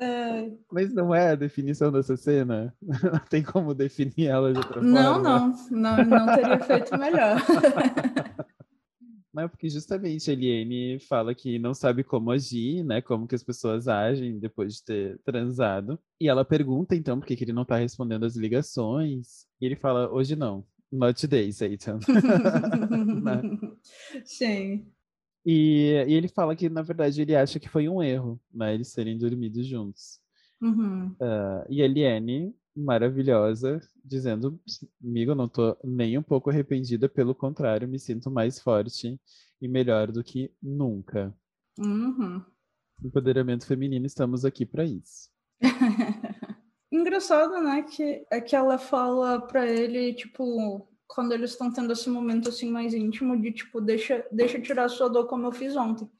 S1: É. Mas não é a definição dessa cena? Não tem como definir ela de outra
S2: não,
S1: forma?
S2: Não, não, não teria feito melhor.
S1: Não, é porque justamente a Eliane fala que não sabe como agir, né? Como que as pessoas agem depois de ter transado. E ela pergunta, então, por que, que ele não tá respondendo as ligações. E ele fala, hoje não. Not today, Satan.
S2: né? Sim.
S1: E, e, ele fala que, na verdade, ele acha que foi um erro, né? Eles serem dormidos juntos.
S2: Uhum.
S1: Uh, e a Eliane, maravilhosa, dizendo: Amigo, não tô nem um pouco arrependida, pelo contrário, me sinto mais forte e melhor do que nunca.
S2: Uhum.
S1: Empoderamento feminino, estamos aqui para isso.
S2: Engraçado, né? Que é que ela fala para ele, tipo, quando eles estão tendo esse momento assim mais íntimo de tipo, deixa, deixa tirar sua dor como eu fiz ontem.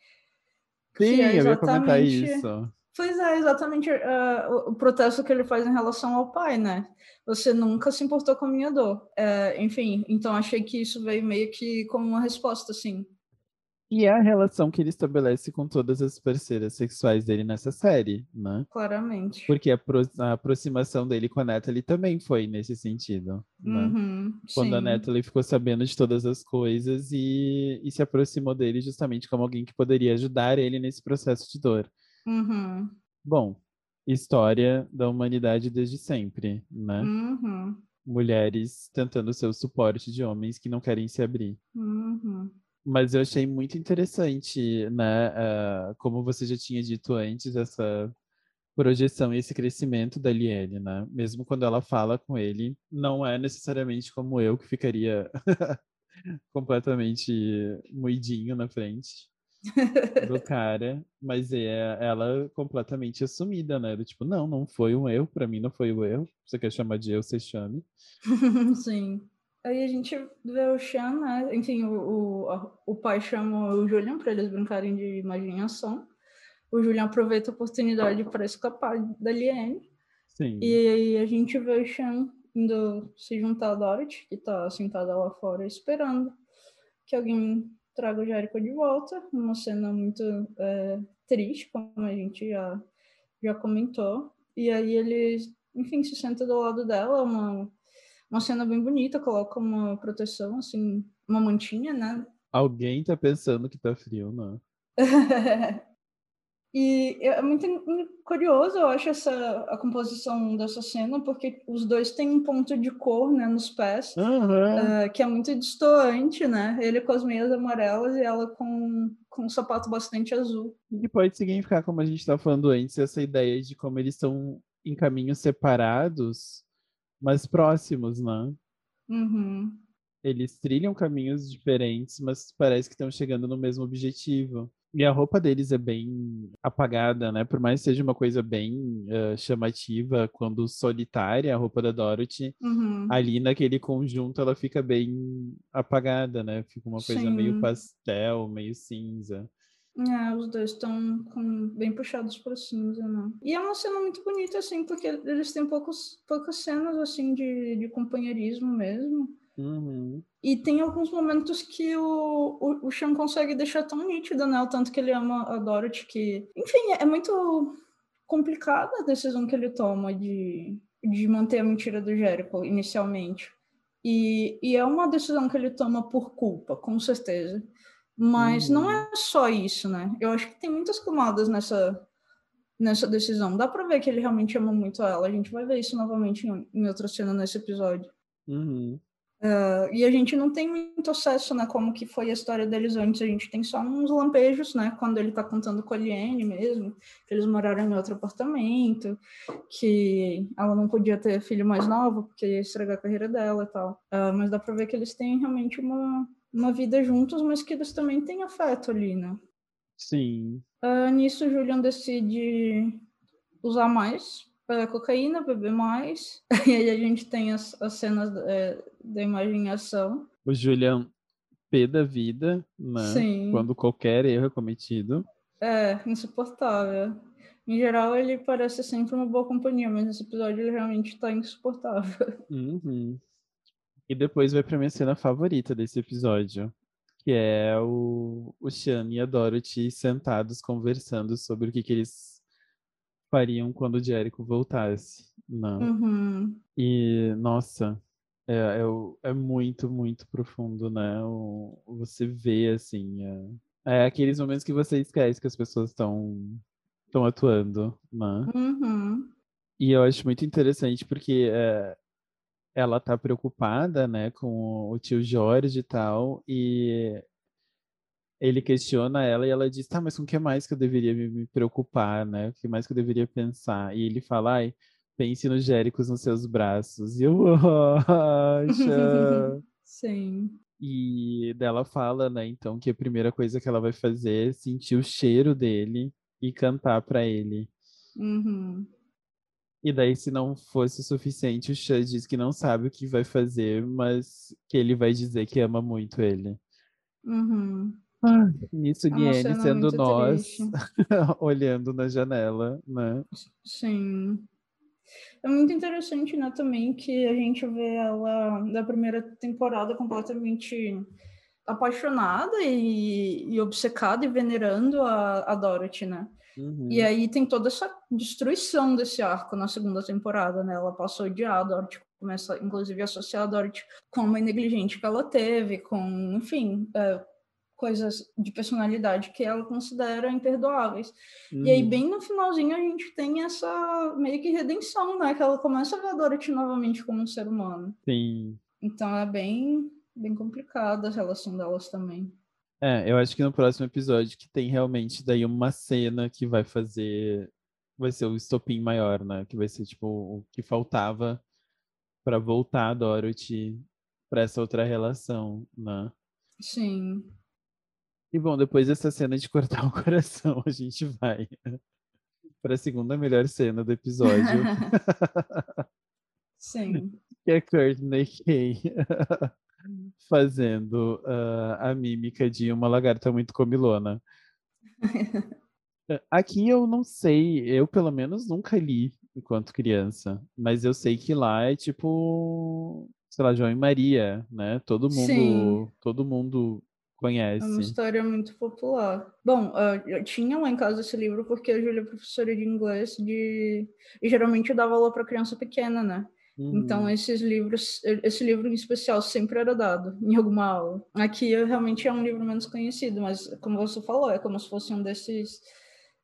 S1: Sim, é eu ia comentar isso.
S2: Pois é, exatamente uh, o, o protesto que ele faz em relação ao pai, né? Você nunca se importou com a minha dor. Uh, enfim, então achei que isso veio meio que como uma resposta, assim.
S1: E a relação que ele estabelece com todas as parceiras sexuais dele nessa série, né?
S2: Claramente.
S1: Porque a, pro, a aproximação dele com a Natalie também foi nesse sentido. Né?
S2: Uhum,
S1: Quando
S2: sim.
S1: a Natalie ficou sabendo de todas as coisas e, e, se aproximou dele justamente como alguém que poderia ajudar ele nesse processo de dor.
S2: Uhum.
S1: Bom, história da humanidade desde sempre, né?
S2: Uhum.
S1: Mulheres tentando ser o suporte de homens que não querem se abrir.
S2: Uhum.
S1: Mas eu achei muito interessante, né? Uh, como você já tinha dito antes, essa projeção e esse crescimento da Liane, né? Mesmo quando ela fala com ele, não é necessariamente como eu que ficaria completamente moidinho na frente do cara, mas é ela completamente assumida, né? Do tipo, não, não foi um erro, para mim não foi um erro. Você quer chamar de eu, você chame.
S2: Sim. Aí a gente vê o Sean, né? Enfim, o, o, o pai chama o Julian para eles brincarem de imaginação. O Julian aproveita a oportunidade para escapar da Liane.
S1: Sim.
S2: E aí a gente vê o Sean indo se juntar a Dorothy, que tá sentada lá fora esperando que alguém traga o Jericho de volta. Uma cena muito é, triste, como a gente já, já comentou. E aí ele, enfim, se senta do lado dela, uma uma cena bem bonita, coloca uma proteção, assim, uma mantinha, né?
S1: Alguém tá pensando que tá frio, não?
S2: e é muito curioso, eu acho, essa, a composição dessa cena, porque os dois têm um ponto de cor, né, nos pés,
S1: uhum.
S2: uh, que é muito distoante, né? Ele com as meias amarelas e ela com, com um sapato bastante azul.
S1: E pode significar, como a gente estava falando antes, essa ideia de como eles estão em caminhos separados, mais próximos, né?
S2: Uhum.
S1: Eles trilham caminhos diferentes, mas parece que estão chegando no mesmo objetivo. E a roupa deles é bem apagada, né? Por mais que seja uma coisa bem uh, chamativa, quando solitária, a roupa da Dorothy,
S2: uhum.
S1: ali naquele conjunto ela fica bem apagada, né? Fica uma coisa
S2: Sim.
S1: meio pastel, meio cinza.
S2: É, os dois estão bem puxados para cinza, né? E é uma cena muito bonita, assim, porque eles têm poucos, poucas cenas, assim, de, de companheirismo mesmo.
S1: Uhum.
S2: E tem alguns momentos que o, o, o Sean consegue deixar tão nítido, né? O tanto que ele ama a Dorothy, que... Enfim, é muito complicada a decisão que ele toma de, de manter a mentira do Jericho, inicialmente. E, e é uma decisão que ele toma por culpa, com certeza. Mas uhum. não é só isso, né? Eu acho que tem muitas camadas nessa, nessa decisão. Dá pra ver que ele realmente ama muito ela. A gente vai ver isso novamente em, em outra cena nesse episódio.
S1: Uhum.
S2: Uh, e a gente não tem muito acesso, né, como que foi a história deles antes. A gente tem só uns lampejos, né, quando ele tá contando com a Liane mesmo, que eles moraram em outro apartamento, que ela não podia ter filho mais novo, porque ia estragar a carreira dela e tal. Uh, mas dá pra ver que eles têm realmente uma, uma vida juntos, mas que eles também têm afeto ali, né?
S1: Sim.
S2: Uh, nisso, o Julian decide usar mais uh, cocaína, beber mais. e aí a gente tem as, as cenas uh, da imaginação.
S1: O Julian P da vida, né?
S2: Sim.
S1: Quando qualquer erro é cometido.
S2: É, insuportável. Em geral, ele parece sempre uma boa companhia, mas nesse episódio ele realmente está insuportável.
S1: Uhum. E depois vai pra minha cena favorita desse episódio, que é o, o Sean e a Dorothy sentados conversando sobre o que, que eles fariam quando o Jericho voltasse. Não.
S2: Né? Uhum.
S1: E, nossa, é, é, é, muito, muito profundo, né? O, você vê, assim, é, é, aqueles momentos que você esquece que as pessoas estão estão atuando, né?
S2: Uhum.
S1: E eu acho muito interessante porque é, ela tá preocupada, né, com o tio Jorge e tal, e ele questiona ela e ela diz, tá, mas com o que mais que eu deveria me preocupar, né? O que mais que eu deveria pensar? E ele fala, ai, pense nos Jéricos nos seus braços. E eu.
S2: Sim.
S1: E dela fala, né, então, que a primeira coisa que ela vai fazer é sentir o cheiro dele e cantar para ele.
S2: Uhum.
S1: E daí, se não fosse o suficiente, o Chan diz que não sabe o que vai fazer, mas que ele vai dizer que ama muito ele.
S2: Uhum.
S1: Ah, nisso, é sendo nós, olhando na janela, né?
S2: Sim. É muito interessante, né, também, que a gente vê ela da primeira temporada completamente apaixonada e, e obcecada e venerando a, a Dorothy, né?
S1: Uhum.
S2: E aí tem toda essa destruição desse arco na segunda temporada, né? Ela passou a odiar a Dorothy, começa inclusive a associar a Dorothy com a mãe negligente que ela teve, com, enfim, é, coisas de personalidade que ela considera imperdoáveis. Uhum. E aí, uhum. bem no finalzinho, a gente tem essa meio que redenção, né? Que ela começa a ver a Dorothy novamente como um ser humano.
S1: Sim.
S2: Então é bem, bem complicada a relação delas também.
S1: É, eu acho que no próximo episódio que tem realmente daí uma cena que vai fazer. Vai ser o estopim maior, né? Que vai ser tipo o que faltava para voltar a Dorothy para essa outra relação, né?
S2: Sim.
S1: E bom, depois dessa cena de cortar o coração, a gente vai para a segunda melhor cena do episódio.
S2: Sim.
S1: que é Courtney Kay fazendo uh, a mímica de uma lagarta muito comilona. Aqui eu não sei, eu pelo menos nunca li enquanto criança, mas eu sei que lá é tipo, sei lá, João e Maria, né? Todo mundo,
S2: Sim.
S1: todo mundo conhece.
S2: É uma história muito popular. Bom, uh, eu tinha lá em casa esse livro porque a Júlia é professora de inglês de... e geralmente eu dava aula para criança pequena, né?
S1: Uhum.
S2: Então esses livros, esse livro em especial sempre era dado em alguma aula. Aqui realmente é um livro menos conhecido, mas como você falou, é como se fosse um desses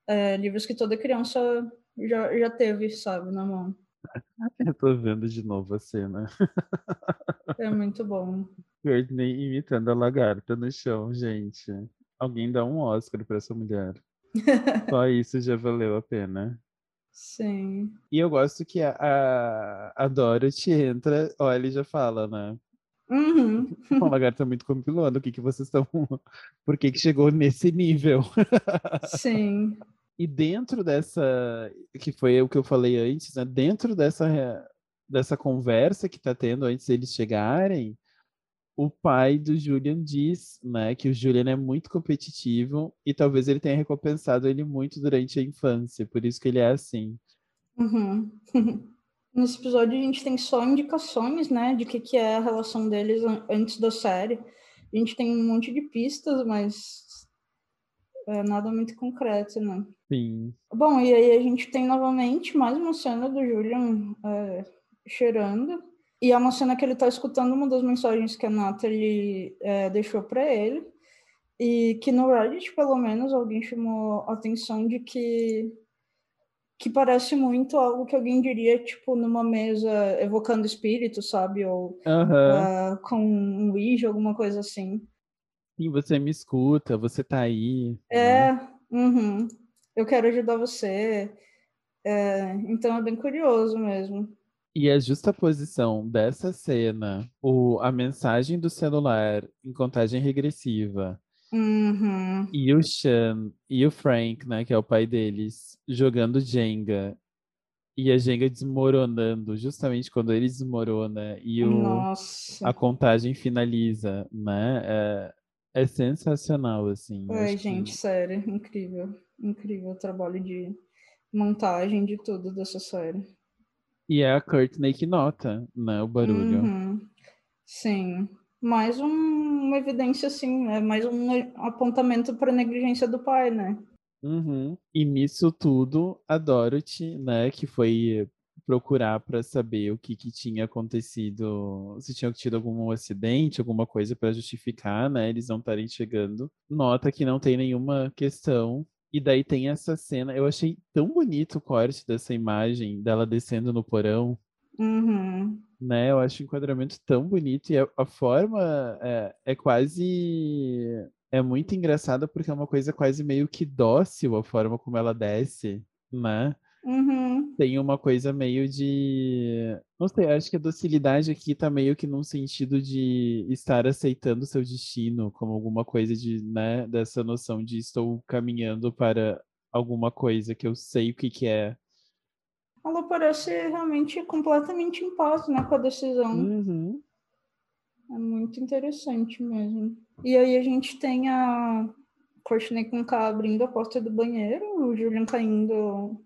S2: é, livros que toda criança já, já teve, sabe, na mão.
S1: Eu tô vendo de novo a cena.
S2: É muito bom.
S1: Courtney imitando a lagarta no chão, gente. Alguém dá um Oscar para essa mulher. Só isso já valeu a pena.
S2: Sim.
S1: E eu gosto que a, a, a Dorothy entra, ó, ele já fala, né?
S2: Uhum.
S1: O lagarto é muito compilando. O que, que vocês estão. Por que, que chegou nesse nível?
S2: Sim.
S1: E dentro dessa. Que foi o que eu falei antes, né? Dentro dessa, dessa conversa que tá tendo antes deles chegarem, o pai do Julian diz, né, que o Julian é muito competitivo e talvez ele tenha recompensado ele muito durante a infância, por isso que ele é assim.
S2: Uhum. Nesse episódio a gente tem só indicações, né, de que que é a relação deles antes da série. A gente tem um monte de pistas, mas é nada muito concreto, né?
S1: Sim.
S2: Bom, e aí a gente tem novamente mais uma cena do Julian é, cheirando e é uma cena que ele está escutando uma das mensagens que a Natalie é, deixou para ele. E que no Reddit, pelo menos, alguém chamou a atenção de que que parece muito algo que alguém diria, tipo, numa mesa evocando espírito, sabe? Ou
S1: uhum.
S2: uh, com um Ouija, alguma coisa assim.
S1: Sim, você me escuta, você tá aí.
S2: É, né? uhum. eu quero ajudar você. É, então é bem curioso mesmo.
S1: E a justa posição dessa cena, o, a mensagem do celular em contagem regressiva,
S2: uhum.
S1: e o Sean e o Frank, né, que é o pai deles, jogando Jenga, e a Jenga desmoronando, justamente quando ele desmorona e o, a contagem finaliza, né? É, é sensacional, assim.
S2: Ai, gente, que... sério, incrível. Incrível o trabalho de montagem de tudo dessa série.
S1: E é a Courtney que nota, né, o barulho.
S2: Uhum. Sim. Mais um, uma evidência, assim, né? Mais um apontamento para negligência do pai, né?
S1: Uhum. E nisso tudo, a Dorothy, né, que foi procurar para saber o que, que tinha acontecido, se tinha tido algum acidente, alguma coisa para justificar, né, eles não estarem chegando. Nota que não tem nenhuma questão e daí tem essa cena, eu achei tão bonito o corte dessa imagem dela descendo no porão.
S2: Uhum.
S1: Né, eu acho o enquadramento tão bonito e a, a forma é, é, quase. É muito engraçada porque é uma coisa quase meio que dócil a forma como ela desce, né?
S2: Uhum.
S1: Tem uma coisa meio de. Não sei, acho que a docilidade aqui tá meio que num sentido de estar aceitando o seu destino, como alguma coisa de, né, dessa noção de estou caminhando para alguma coisa que eu sei o que, que é.
S2: Ela parece realmente completamente em paz, né, com a decisão.
S1: Uhum.
S2: É muito interessante mesmo. E aí a gente tem a Courtney com K abrindo a porta do banheiro, o Julian caindo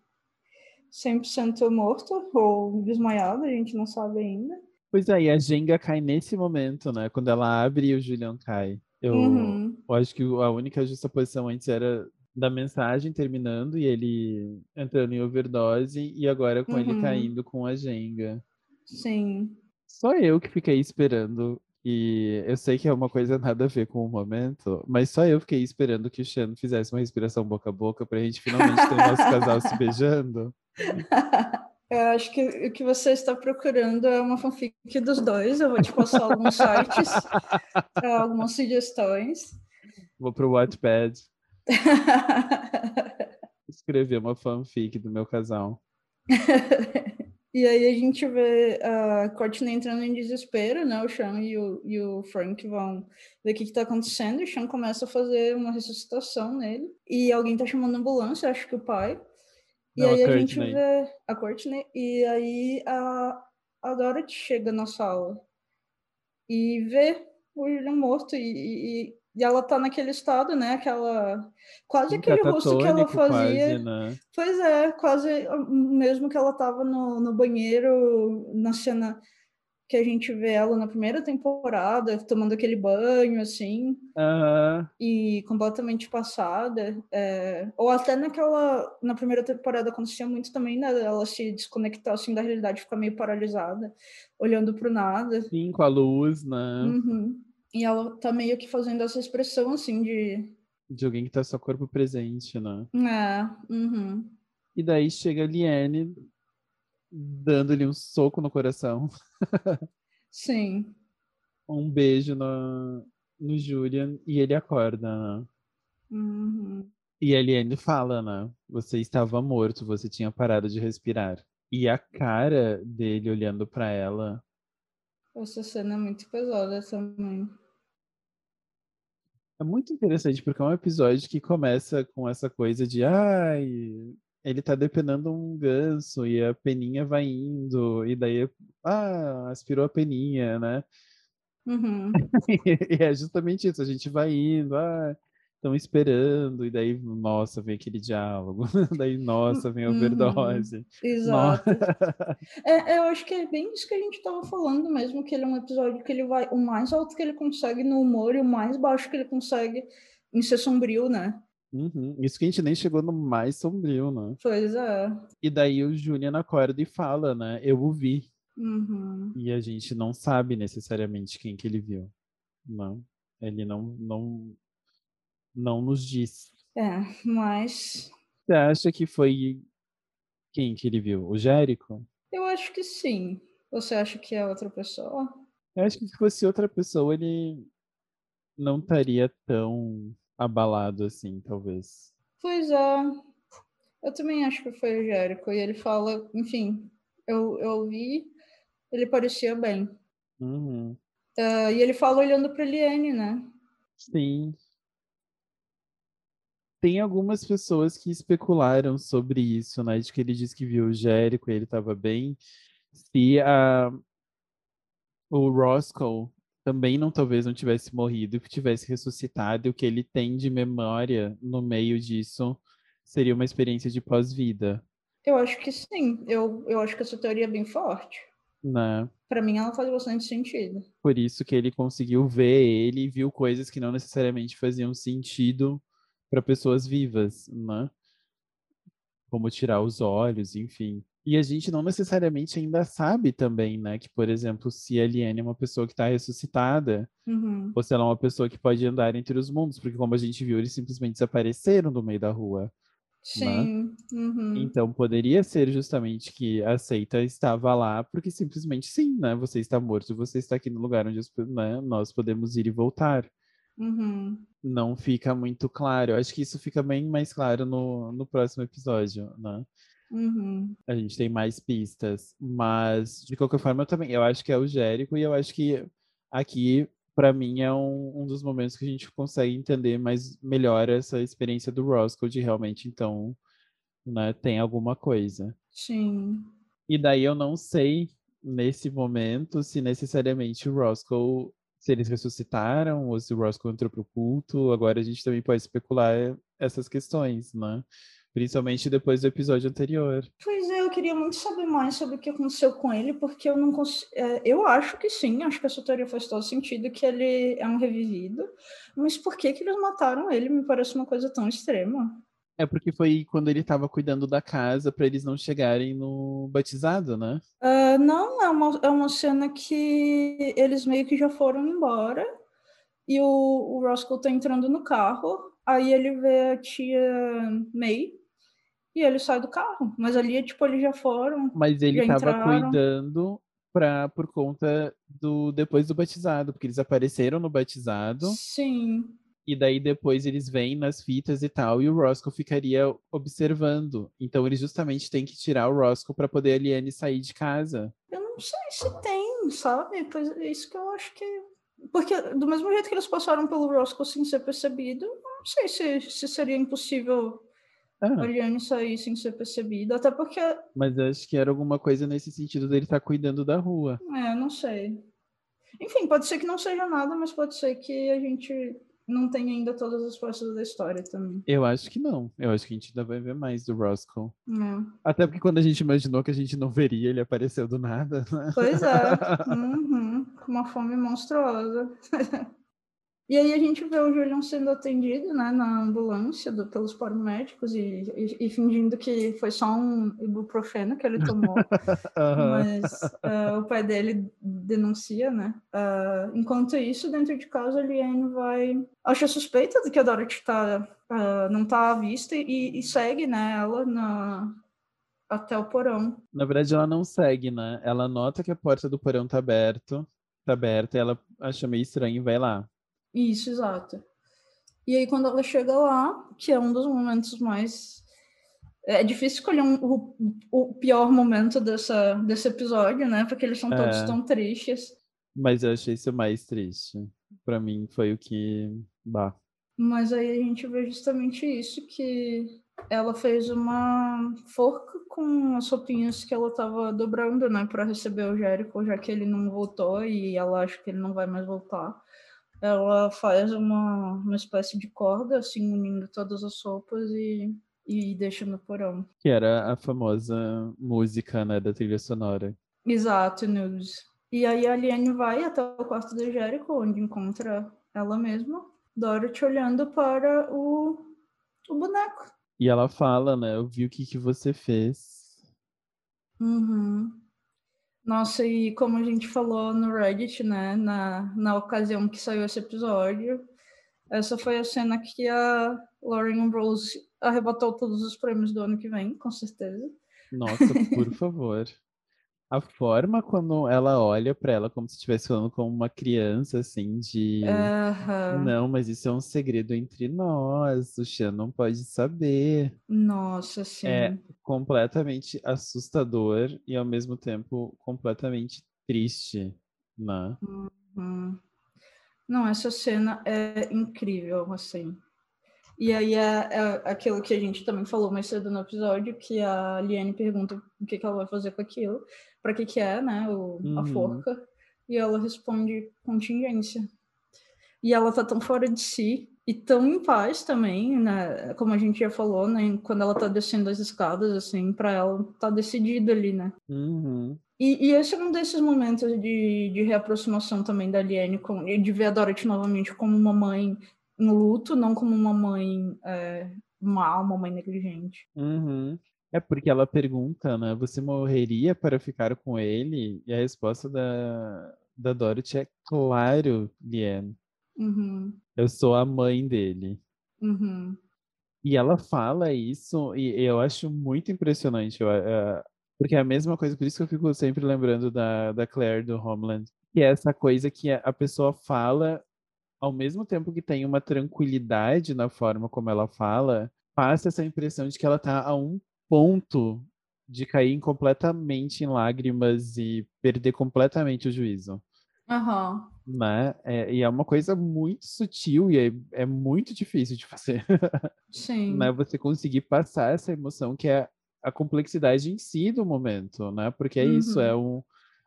S2: 100% morto ou desmaiado, a gente não sabe ainda.
S1: Pois é, e a Jenga cai nesse momento, né? Quando ela abre e o Julian cai. Eu,
S2: uhum.
S1: eu acho que a única justa posição antes era da mensagem terminando e ele entrando em overdose e agora com uhum. ele caindo com a Jenga.
S2: Sim.
S1: Só eu que fiquei esperando e eu sei que é uma coisa nada a ver com o momento, mas só eu fiquei esperando que o Sean fizesse uma respiração boca a boca pra gente finalmente ter o nosso casal se beijando.
S2: Eu acho que o que você está procurando é uma fanfic dos dois. Eu vou te passar alguns sites, algumas sugestões.
S1: Vou pro Wattpad. Escrever uma fanfic do meu casal.
S2: e aí a gente vê a Courtney entrando em desespero, né? O Sean e o, e o Frank vão ver o que, está acontecendo. O Sean começa a fazer uma ressuscitação nele. E alguém tá chamando a ambulância, acho que o pai. E Não, aí a, a gente vê a Courtney. E aí a, a Dorothy chega na sala e vê o Julian morto. E, e, e ela tá naquele estado, né? Aquela. Quase aquele rosto que ela fazia. Quase, né? Pois é, quase mesmo que ela tava no, no banheiro na cena que a gente vê ela na primeira temporada, tomando aquele banho, assim,
S1: uhum.
S2: e completamente passada. É... Ou até naquela. Na primeira temporada acontecia muito também, né? Ela se desconectar assim da realidade, ficar meio paralisada, olhando pro nada.
S1: Sim, com a luz, né?
S2: Uhum. E ela tá meio que fazendo essa expressão, assim, de...
S1: De alguém que tá seu corpo presente, né?
S2: É, uhum.
S1: E daí chega a Liane dando-lhe um soco no coração.
S2: Sim.
S1: um beijo no, no Julian e ele acorda,
S2: né? Uhum.
S1: E a Liane fala, né? Você estava morto, você tinha parado de respirar. E a cara dele olhando para ela.
S2: Essa cena é muito pesada também.
S1: É muito interessante, porque é um episódio que começa com essa coisa de ai, ele tá depenando um ganso e a peninha vai indo, e daí, ah, aspirou a peninha, né?
S2: Uhum.
S1: e é justamente isso, a gente vai indo, ah, estão esperando, e daí, nossa, vem aquele diálogo, daí, nossa, vem a overdose. Uhum.
S2: Exato. é, eu acho que é bem isso que a gente estava falando mesmo, que ele é um episódio que ele vai o mais alto que ele consegue no humor e o mais baixo que ele consegue em ser sombrio, né?
S1: Uhum. Isso que a gente nem chegou no mais sombrio, né?
S2: Pois é.
S1: E daí o Julian acorda e fala, né? Eu o vi.
S2: Uhum.
S1: E a gente não sabe necessariamente quem que ele viu. Não. Ele não, não não nos disse.
S2: É, mas.
S1: Você acha que foi quem que ele viu? O Jérico?
S2: Eu acho que sim. Você acha que é outra pessoa?
S1: Eu acho que se fosse outra pessoa, ele não estaria tão abalado assim, talvez.
S2: Pois é. Eu também acho que foi o Jérico. E ele fala, enfim, eu, eu vi, ele parecia bem.
S1: Uhum.
S2: Uh, e ele fala olhando para Liane, né?
S1: Sim tem algumas pessoas que especularam sobre isso, né? De que ele disse que viu o Jérico e ele estava bem. Se a, o Roscoe também não talvez não tivesse morrido, que tivesse ressuscitado, e o que ele tem de memória no meio disso seria uma experiência de pós-vida.
S2: Eu acho que sim. Eu, eu acho que essa teoria é bem forte.
S1: Né?
S2: Para mim, ela faz bastante sentido.
S1: Por isso que ele conseguiu ver ele e viu coisas que não necessariamente faziam sentido para pessoas vivas, né? Como tirar os olhos, enfim. E a gente não necessariamente ainda sabe também, né? Que, por exemplo, se a Eliane é uma pessoa que está ressuscitada,
S2: uhum.
S1: ou se ela é uma pessoa que pode andar entre os mundos, porque como a gente viu, eles simplesmente desapareceram no meio da rua. Né?
S2: Sim.
S1: Né?
S2: Uhum.
S1: Então poderia ser justamente que a seita estava lá, porque simplesmente sim, né? Você está morto, você está aqui no lugar onde né, nós podemos ir e voltar.
S2: Uhum.
S1: Não fica muito claro. Acho que isso fica bem mais claro no, no próximo episódio, né?
S2: Uhum.
S1: A gente tem mais pistas. Mas, de qualquer forma, eu também. Eu acho que é o Jérico e eu acho que aqui, para mim, é um, um dos momentos que a gente consegue entender mais melhor essa experiência do Roscoe de realmente, então, né, tem alguma coisa.
S2: Sim.
S1: E daí eu não sei, nesse momento, se necessariamente o Roscoe se eles ressuscitaram ou se o Roscoe entrou pro culto. Agora a gente também pode especular essas questões, né? Principalmente depois do episódio anterior.
S2: Pois é, eu queria muito saber mais sobre o que aconteceu com ele, porque eu não consigo. É, eu acho que sim, acho que essa teoria faz todo sentido, que ele é um revivido. Mas por que, que eles mataram ele? Me parece uma coisa tão extrema.
S1: É porque foi quando ele estava cuidando da casa para eles não chegarem no batizado, né?
S2: Uh, não, é uma, é uma cena que eles meio que já foram embora e o, o Roscoe tá entrando no carro, aí ele vê a tia May e ele sai do carro. Mas ali, tipo, eles já foram.
S1: Mas ele estava cuidando pra, por conta do depois do batizado, porque eles apareceram no batizado.
S2: Sim.
S1: e daí depois eles vêm nas fitas e tal, e o Roscoe ficaria observando. Então eles justamente têm que tirar o Roscoe para poder a Liane sair de casa.
S2: Eu não sei se tem, sabe? Pois é isso que eu acho que. Porque do mesmo jeito que eles passaram pelo Roscoe sem ser percebido, não sei se, se seria impossível ah. a Liane sair sem ser percebida, até porque.
S1: Mas acho que era alguma coisa nesse sentido dele estar tá cuidando da rua.
S2: É, não sei. Enfim, pode ser que não seja nada, mas pode ser que a gente não tem ainda todas as partes da história também.
S1: Eu acho que não. Eu acho que a gente ainda vai ver mais do Roscoe.
S2: É.
S1: Até porque quando a gente imaginou que a gente não veria, ele apareceu do nada.
S2: Né? Pois é. Uhum. Com uma fome monstruosa. E aí a gente vê o Julian sendo atendido né, na ambulância do, pelos paramédicos e, e, e, fingindo que foi só um ibuprofeno que ele tomou. Mas uh, o pai dele denuncia, né? Uh, enquanto isso, dentro de casa, a Liane vai... Acha suspeita de que a Dorothy tá, uh, não está à vista e, e, segue né, ela na, até o porão.
S1: Na verdade, ela não segue, né? Ela nota que a porta do porão tá aberto, tá aberta, e ela acha meio estranho e vai lá.
S2: Isso, exato. E aí, quando ela chega lá, que é um dos momentos mais. É difícil escolher um, o, o, pior momento dessa, desse episódio, né? Porque eles são é. todos tão tristes.
S1: Mas eu achei isso mais triste. Para mim, foi o que. Bah.
S2: Mas aí a gente vê justamente isso, que ela fez uma forca com as roupinhas que ela estava dobrando, né, para receber o Jericho, já que ele não voltou e ela acha que ele não vai mais voltar ela faz uma, uma espécie de corda, assim, unindo todas as sopas e, e deixa no porão.
S1: Que era a famosa música, né, da trilha sonora.
S2: Exato, News. E aí a Aliene vai até o quarto do Jericho, onde encontra ela mesma, Dorothy olhando para o, o boneco.
S1: E ela fala, né, eu vi o que, que você fez.
S2: Uhum. Nossa, e como a gente falou no Reddit, né, na, na ocasião que saiu esse episódio, essa foi a cena que a Lauren Rose arrebatou todos os prêmios do ano que vem, com certeza.
S1: Nossa, por favor a forma quando ela olha para ela como se estivesse falando com uma criança, assim, de
S2: uhum.
S1: não, mas isso é um segredo entre nós, o Xan não pode saber.
S2: Nossa, sim.
S1: É completamente assustador e ao mesmo tempo completamente triste, né?
S2: Uhum. Não, essa cena é incrível, assim. E aí é, é, aquilo que a gente também falou mais cedo no episódio, que a Liane pergunta o que, que ela vai fazer com aquilo para que que é, né, o, uhum. a forca, e ela responde contingência. E ela tá tão fora de si e tão em paz também, né, como a gente já falou, né, quando ela tá descendo as escadas, assim, para ela tá decidida ali, né.
S1: Uhum.
S2: E, e, esse é um desses momentos de, de reaproximação também da Liane, com, de ver a Dorothy novamente como uma mãe em luto, não como uma mãe é, má, uma mãe negligente.
S1: Uhum. É porque ela pergunta, né? Você morreria para ficar com ele? E a resposta da, da Dorothy é claro, Liane.
S2: Uhum.
S1: Eu sou a mãe dele.
S2: Uhum.
S1: E ela fala isso, e eu acho muito impressionante. Eu, uh, porque é a mesma coisa, por isso que eu fico sempre lembrando da, da Claire do Homeland. Que é essa coisa que a pessoa fala, ao mesmo tempo que tem uma tranquilidade na forma como ela fala, passa essa impressão de que ela tá a um ponto de cair completamente em lágrimas e perder completamente o juízo.
S2: Uhum.
S1: Né? É, e é uma coisa muito sutil e é, é muito difícil de fazer.
S2: Sim.
S1: né? Você conseguir passar essa emoção que é a complexidade em si do momento, né? Porque é uhum. isso, é um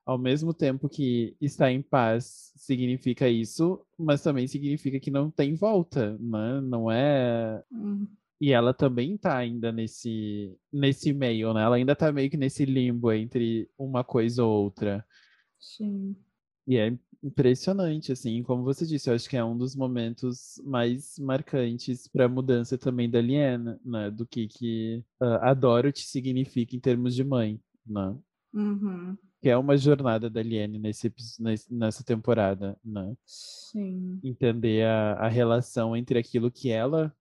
S1: ao mesmo tempo que estar em paz significa isso, mas também significa que não tem volta, né? Não é
S2: uhum.
S1: E ela também tá ainda nesse, nesse meio, né? Ela ainda tá meio que nesse limbo entre uma coisa ou outra.
S2: Sim.
S1: E é impressionante, assim, como você disse, eu acho que é um dos momentos mais marcantes para a mudança também da Liana, né? Do que, que uh, a Dorothy significa em termos de mãe, né?
S2: Uhum.
S1: Que é uma jornada da Liane nesse, nessa temporada, né?
S2: Sim.
S1: Entender a, a relação entre aquilo que ela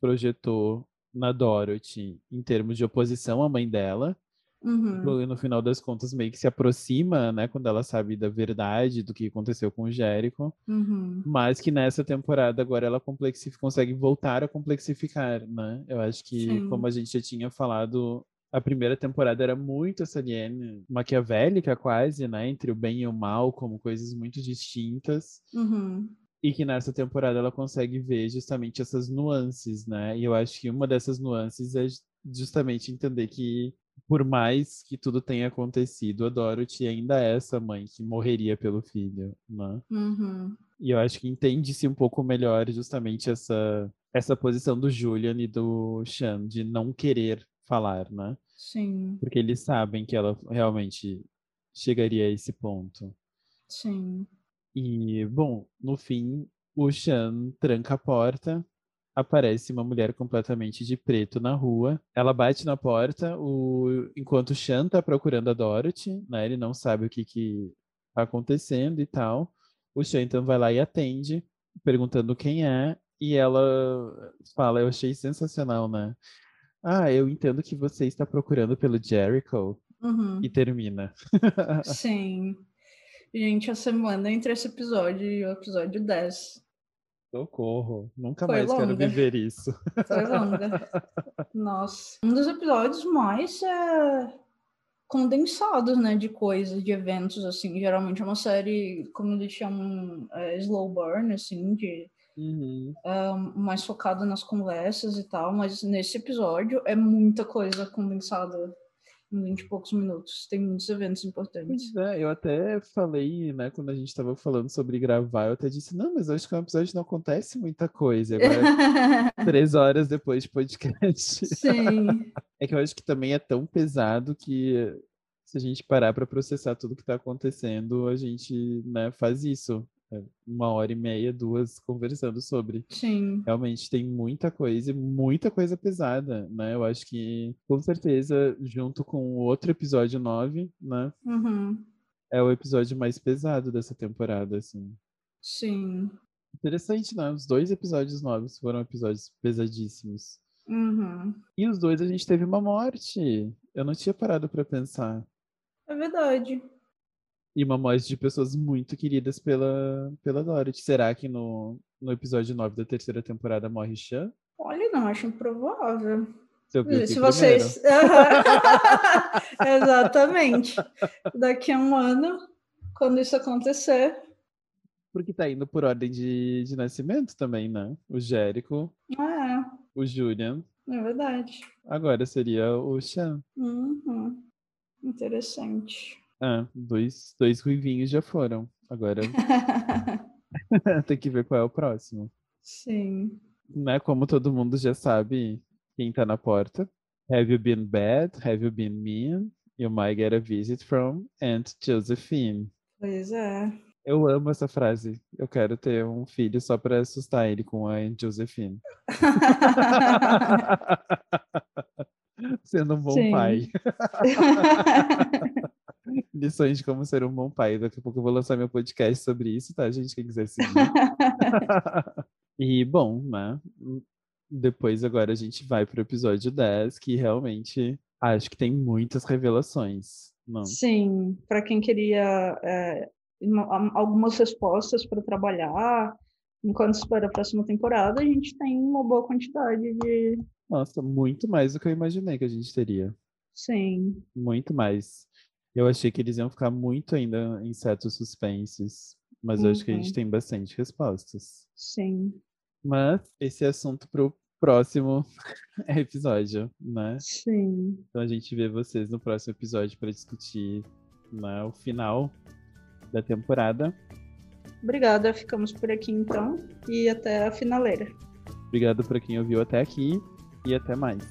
S1: projetou na Dorothy em termos de oposição à mãe dela
S2: Uhum.
S1: E no final das contas meio que se aproxima, né, quando ela sabe da verdade do que aconteceu com o Jericho,
S2: Uhum.
S1: mas que nessa temporada agora ela complexifica, consegue voltar a complexificar, né? Eu acho que,
S2: Sim.
S1: como a gente já tinha falado, a primeira temporada era muito essa linha maquiavélica quase, né, entre o bem e o mal como coisas muito distintas.
S2: Uhum.
S1: E que nessa temporada ela consegue ver justamente essas nuances, né? E eu acho que uma dessas nuances é justamente entender que, por mais que tudo tenha acontecido, a Dorothy ainda é essa mãe que morreria pelo filho, né?
S2: Uhum.
S1: E eu acho que entende-se um pouco melhor justamente essa, essa posição do Julian e do Sean de não querer falar, né?
S2: Sim,
S1: Porque eles sabem que ela realmente chegaria a esse ponto.
S2: sim.
S1: E, bom, no fim, o Sean tranca a porta, aparece uma mulher completamente de preto na rua. Ela bate na porta, o... enquanto o Sean tá procurando a Dorothy, né? Ele não sabe o que que tá acontecendo e tal. O Sean então vai lá e atende, perguntando quem é, e ela fala, eu achei sensacional, né? Ah, eu entendo que você está procurando pelo Jericho.
S2: Uhum.
S1: E termina.
S2: Sim. Gente, a semana entre esse episódio e o episódio 10
S1: Socorro. Nunca
S2: Foi
S1: mais quero
S2: longa.
S1: viver isso.
S2: foi longa. Nossa. Um dos episódios mais é, condensados, né, de coisas, de eventos, assim. Geralmente é uma série, como eles chamam, é, slow burn, assim, de
S1: Uhum.
S2: mais focado nas conversas e tal, mas nesse episódio é muita coisa condensada em 20 e poucos minutos. Tem muitos eventos importantes.
S1: Pois é, eu até falei, né, quando a gente estava falando sobre gravar, eu até disse, não, mas acho que é um episódio não acontece muita coisa. Agora, três horas depois de podcast.
S2: Sim,
S1: É que eu acho que também é tão pesado que se a gente parar para processar tudo que está acontecendo, a gente, né, faz isso. Uma hora e meia, duas, conversando sobre.
S2: sim,
S1: Realmente tem muita coisa, e muita coisa pesada, né? Eu acho que, com certeza, junto com o outro episódio 9, né?
S2: uhum,
S1: É o episódio mais pesado dessa temporada, assim.
S2: sim,
S1: Interessante, né? Os dois episódios novos foram episódios pesadíssimos.
S2: uhum.
S1: E os dois a gente teve uma morte. Eu não tinha parado pra pensar.
S2: É verdade.
S1: E uma morte de pessoas muito queridas pela, pela Dorothy. Será que no, no episódio 9 da terceira temporada morre Chan?
S2: Olha, não, acho improvável.
S1: Se,
S2: vocês. Exatamente. Daqui a um ano, quando isso acontecer.
S1: Porque tá indo por ordem de, de nascimento também, né? O Jericho,
S2: É,
S1: o Julian.
S2: é verdade.
S1: Agora seria o Chan.
S2: Uhum. Interessante.
S1: Ah, dois, dois ruivinhos já foram. Agora tem que ver qual é o próximo.
S2: Sim.
S1: Né? Como todo mundo já sabe quem tá na porta. Have you been bad? Have you been mean? You might get a visit from Aunt Josephine.
S2: Pois é.
S1: Eu amo essa frase. Eu quero ter um filho só pra assustar ele com a Aunt Josephine. Sendo um bom
S2: Sim.
S1: pai. Lições de como ser um bom pai. Daqui a pouco eu vou lançar meu podcast sobre isso, tá, gente? Quem quiser seguir. e, bom, né? Depois agora a gente vai pro episódio 10, que realmente acho que tem muitas revelações. Não.
S2: Sim, para quem queria é, uma- algumas respostas para trabalhar, enquanto espera a próxima temporada, a gente tem uma boa quantidade de.
S1: Nossa, muito mais do que eu imaginei que a gente teria.
S2: Sim,
S1: Muito mais. Eu achei que eles iam ficar muito ainda em certos suspenses, mas eu acho que a gente
S2: Uhum.
S1: tem bastante respostas.
S2: sim,
S1: Mas esse é assunto pro próximo episódio, né?
S2: sim.
S1: Então a gente vê vocês no próximo episódio para discutir né, o final da temporada.
S2: Obrigada, ficamos por aqui então e até a finaleira.
S1: Obrigado para quem ouviu até aqui e até mais.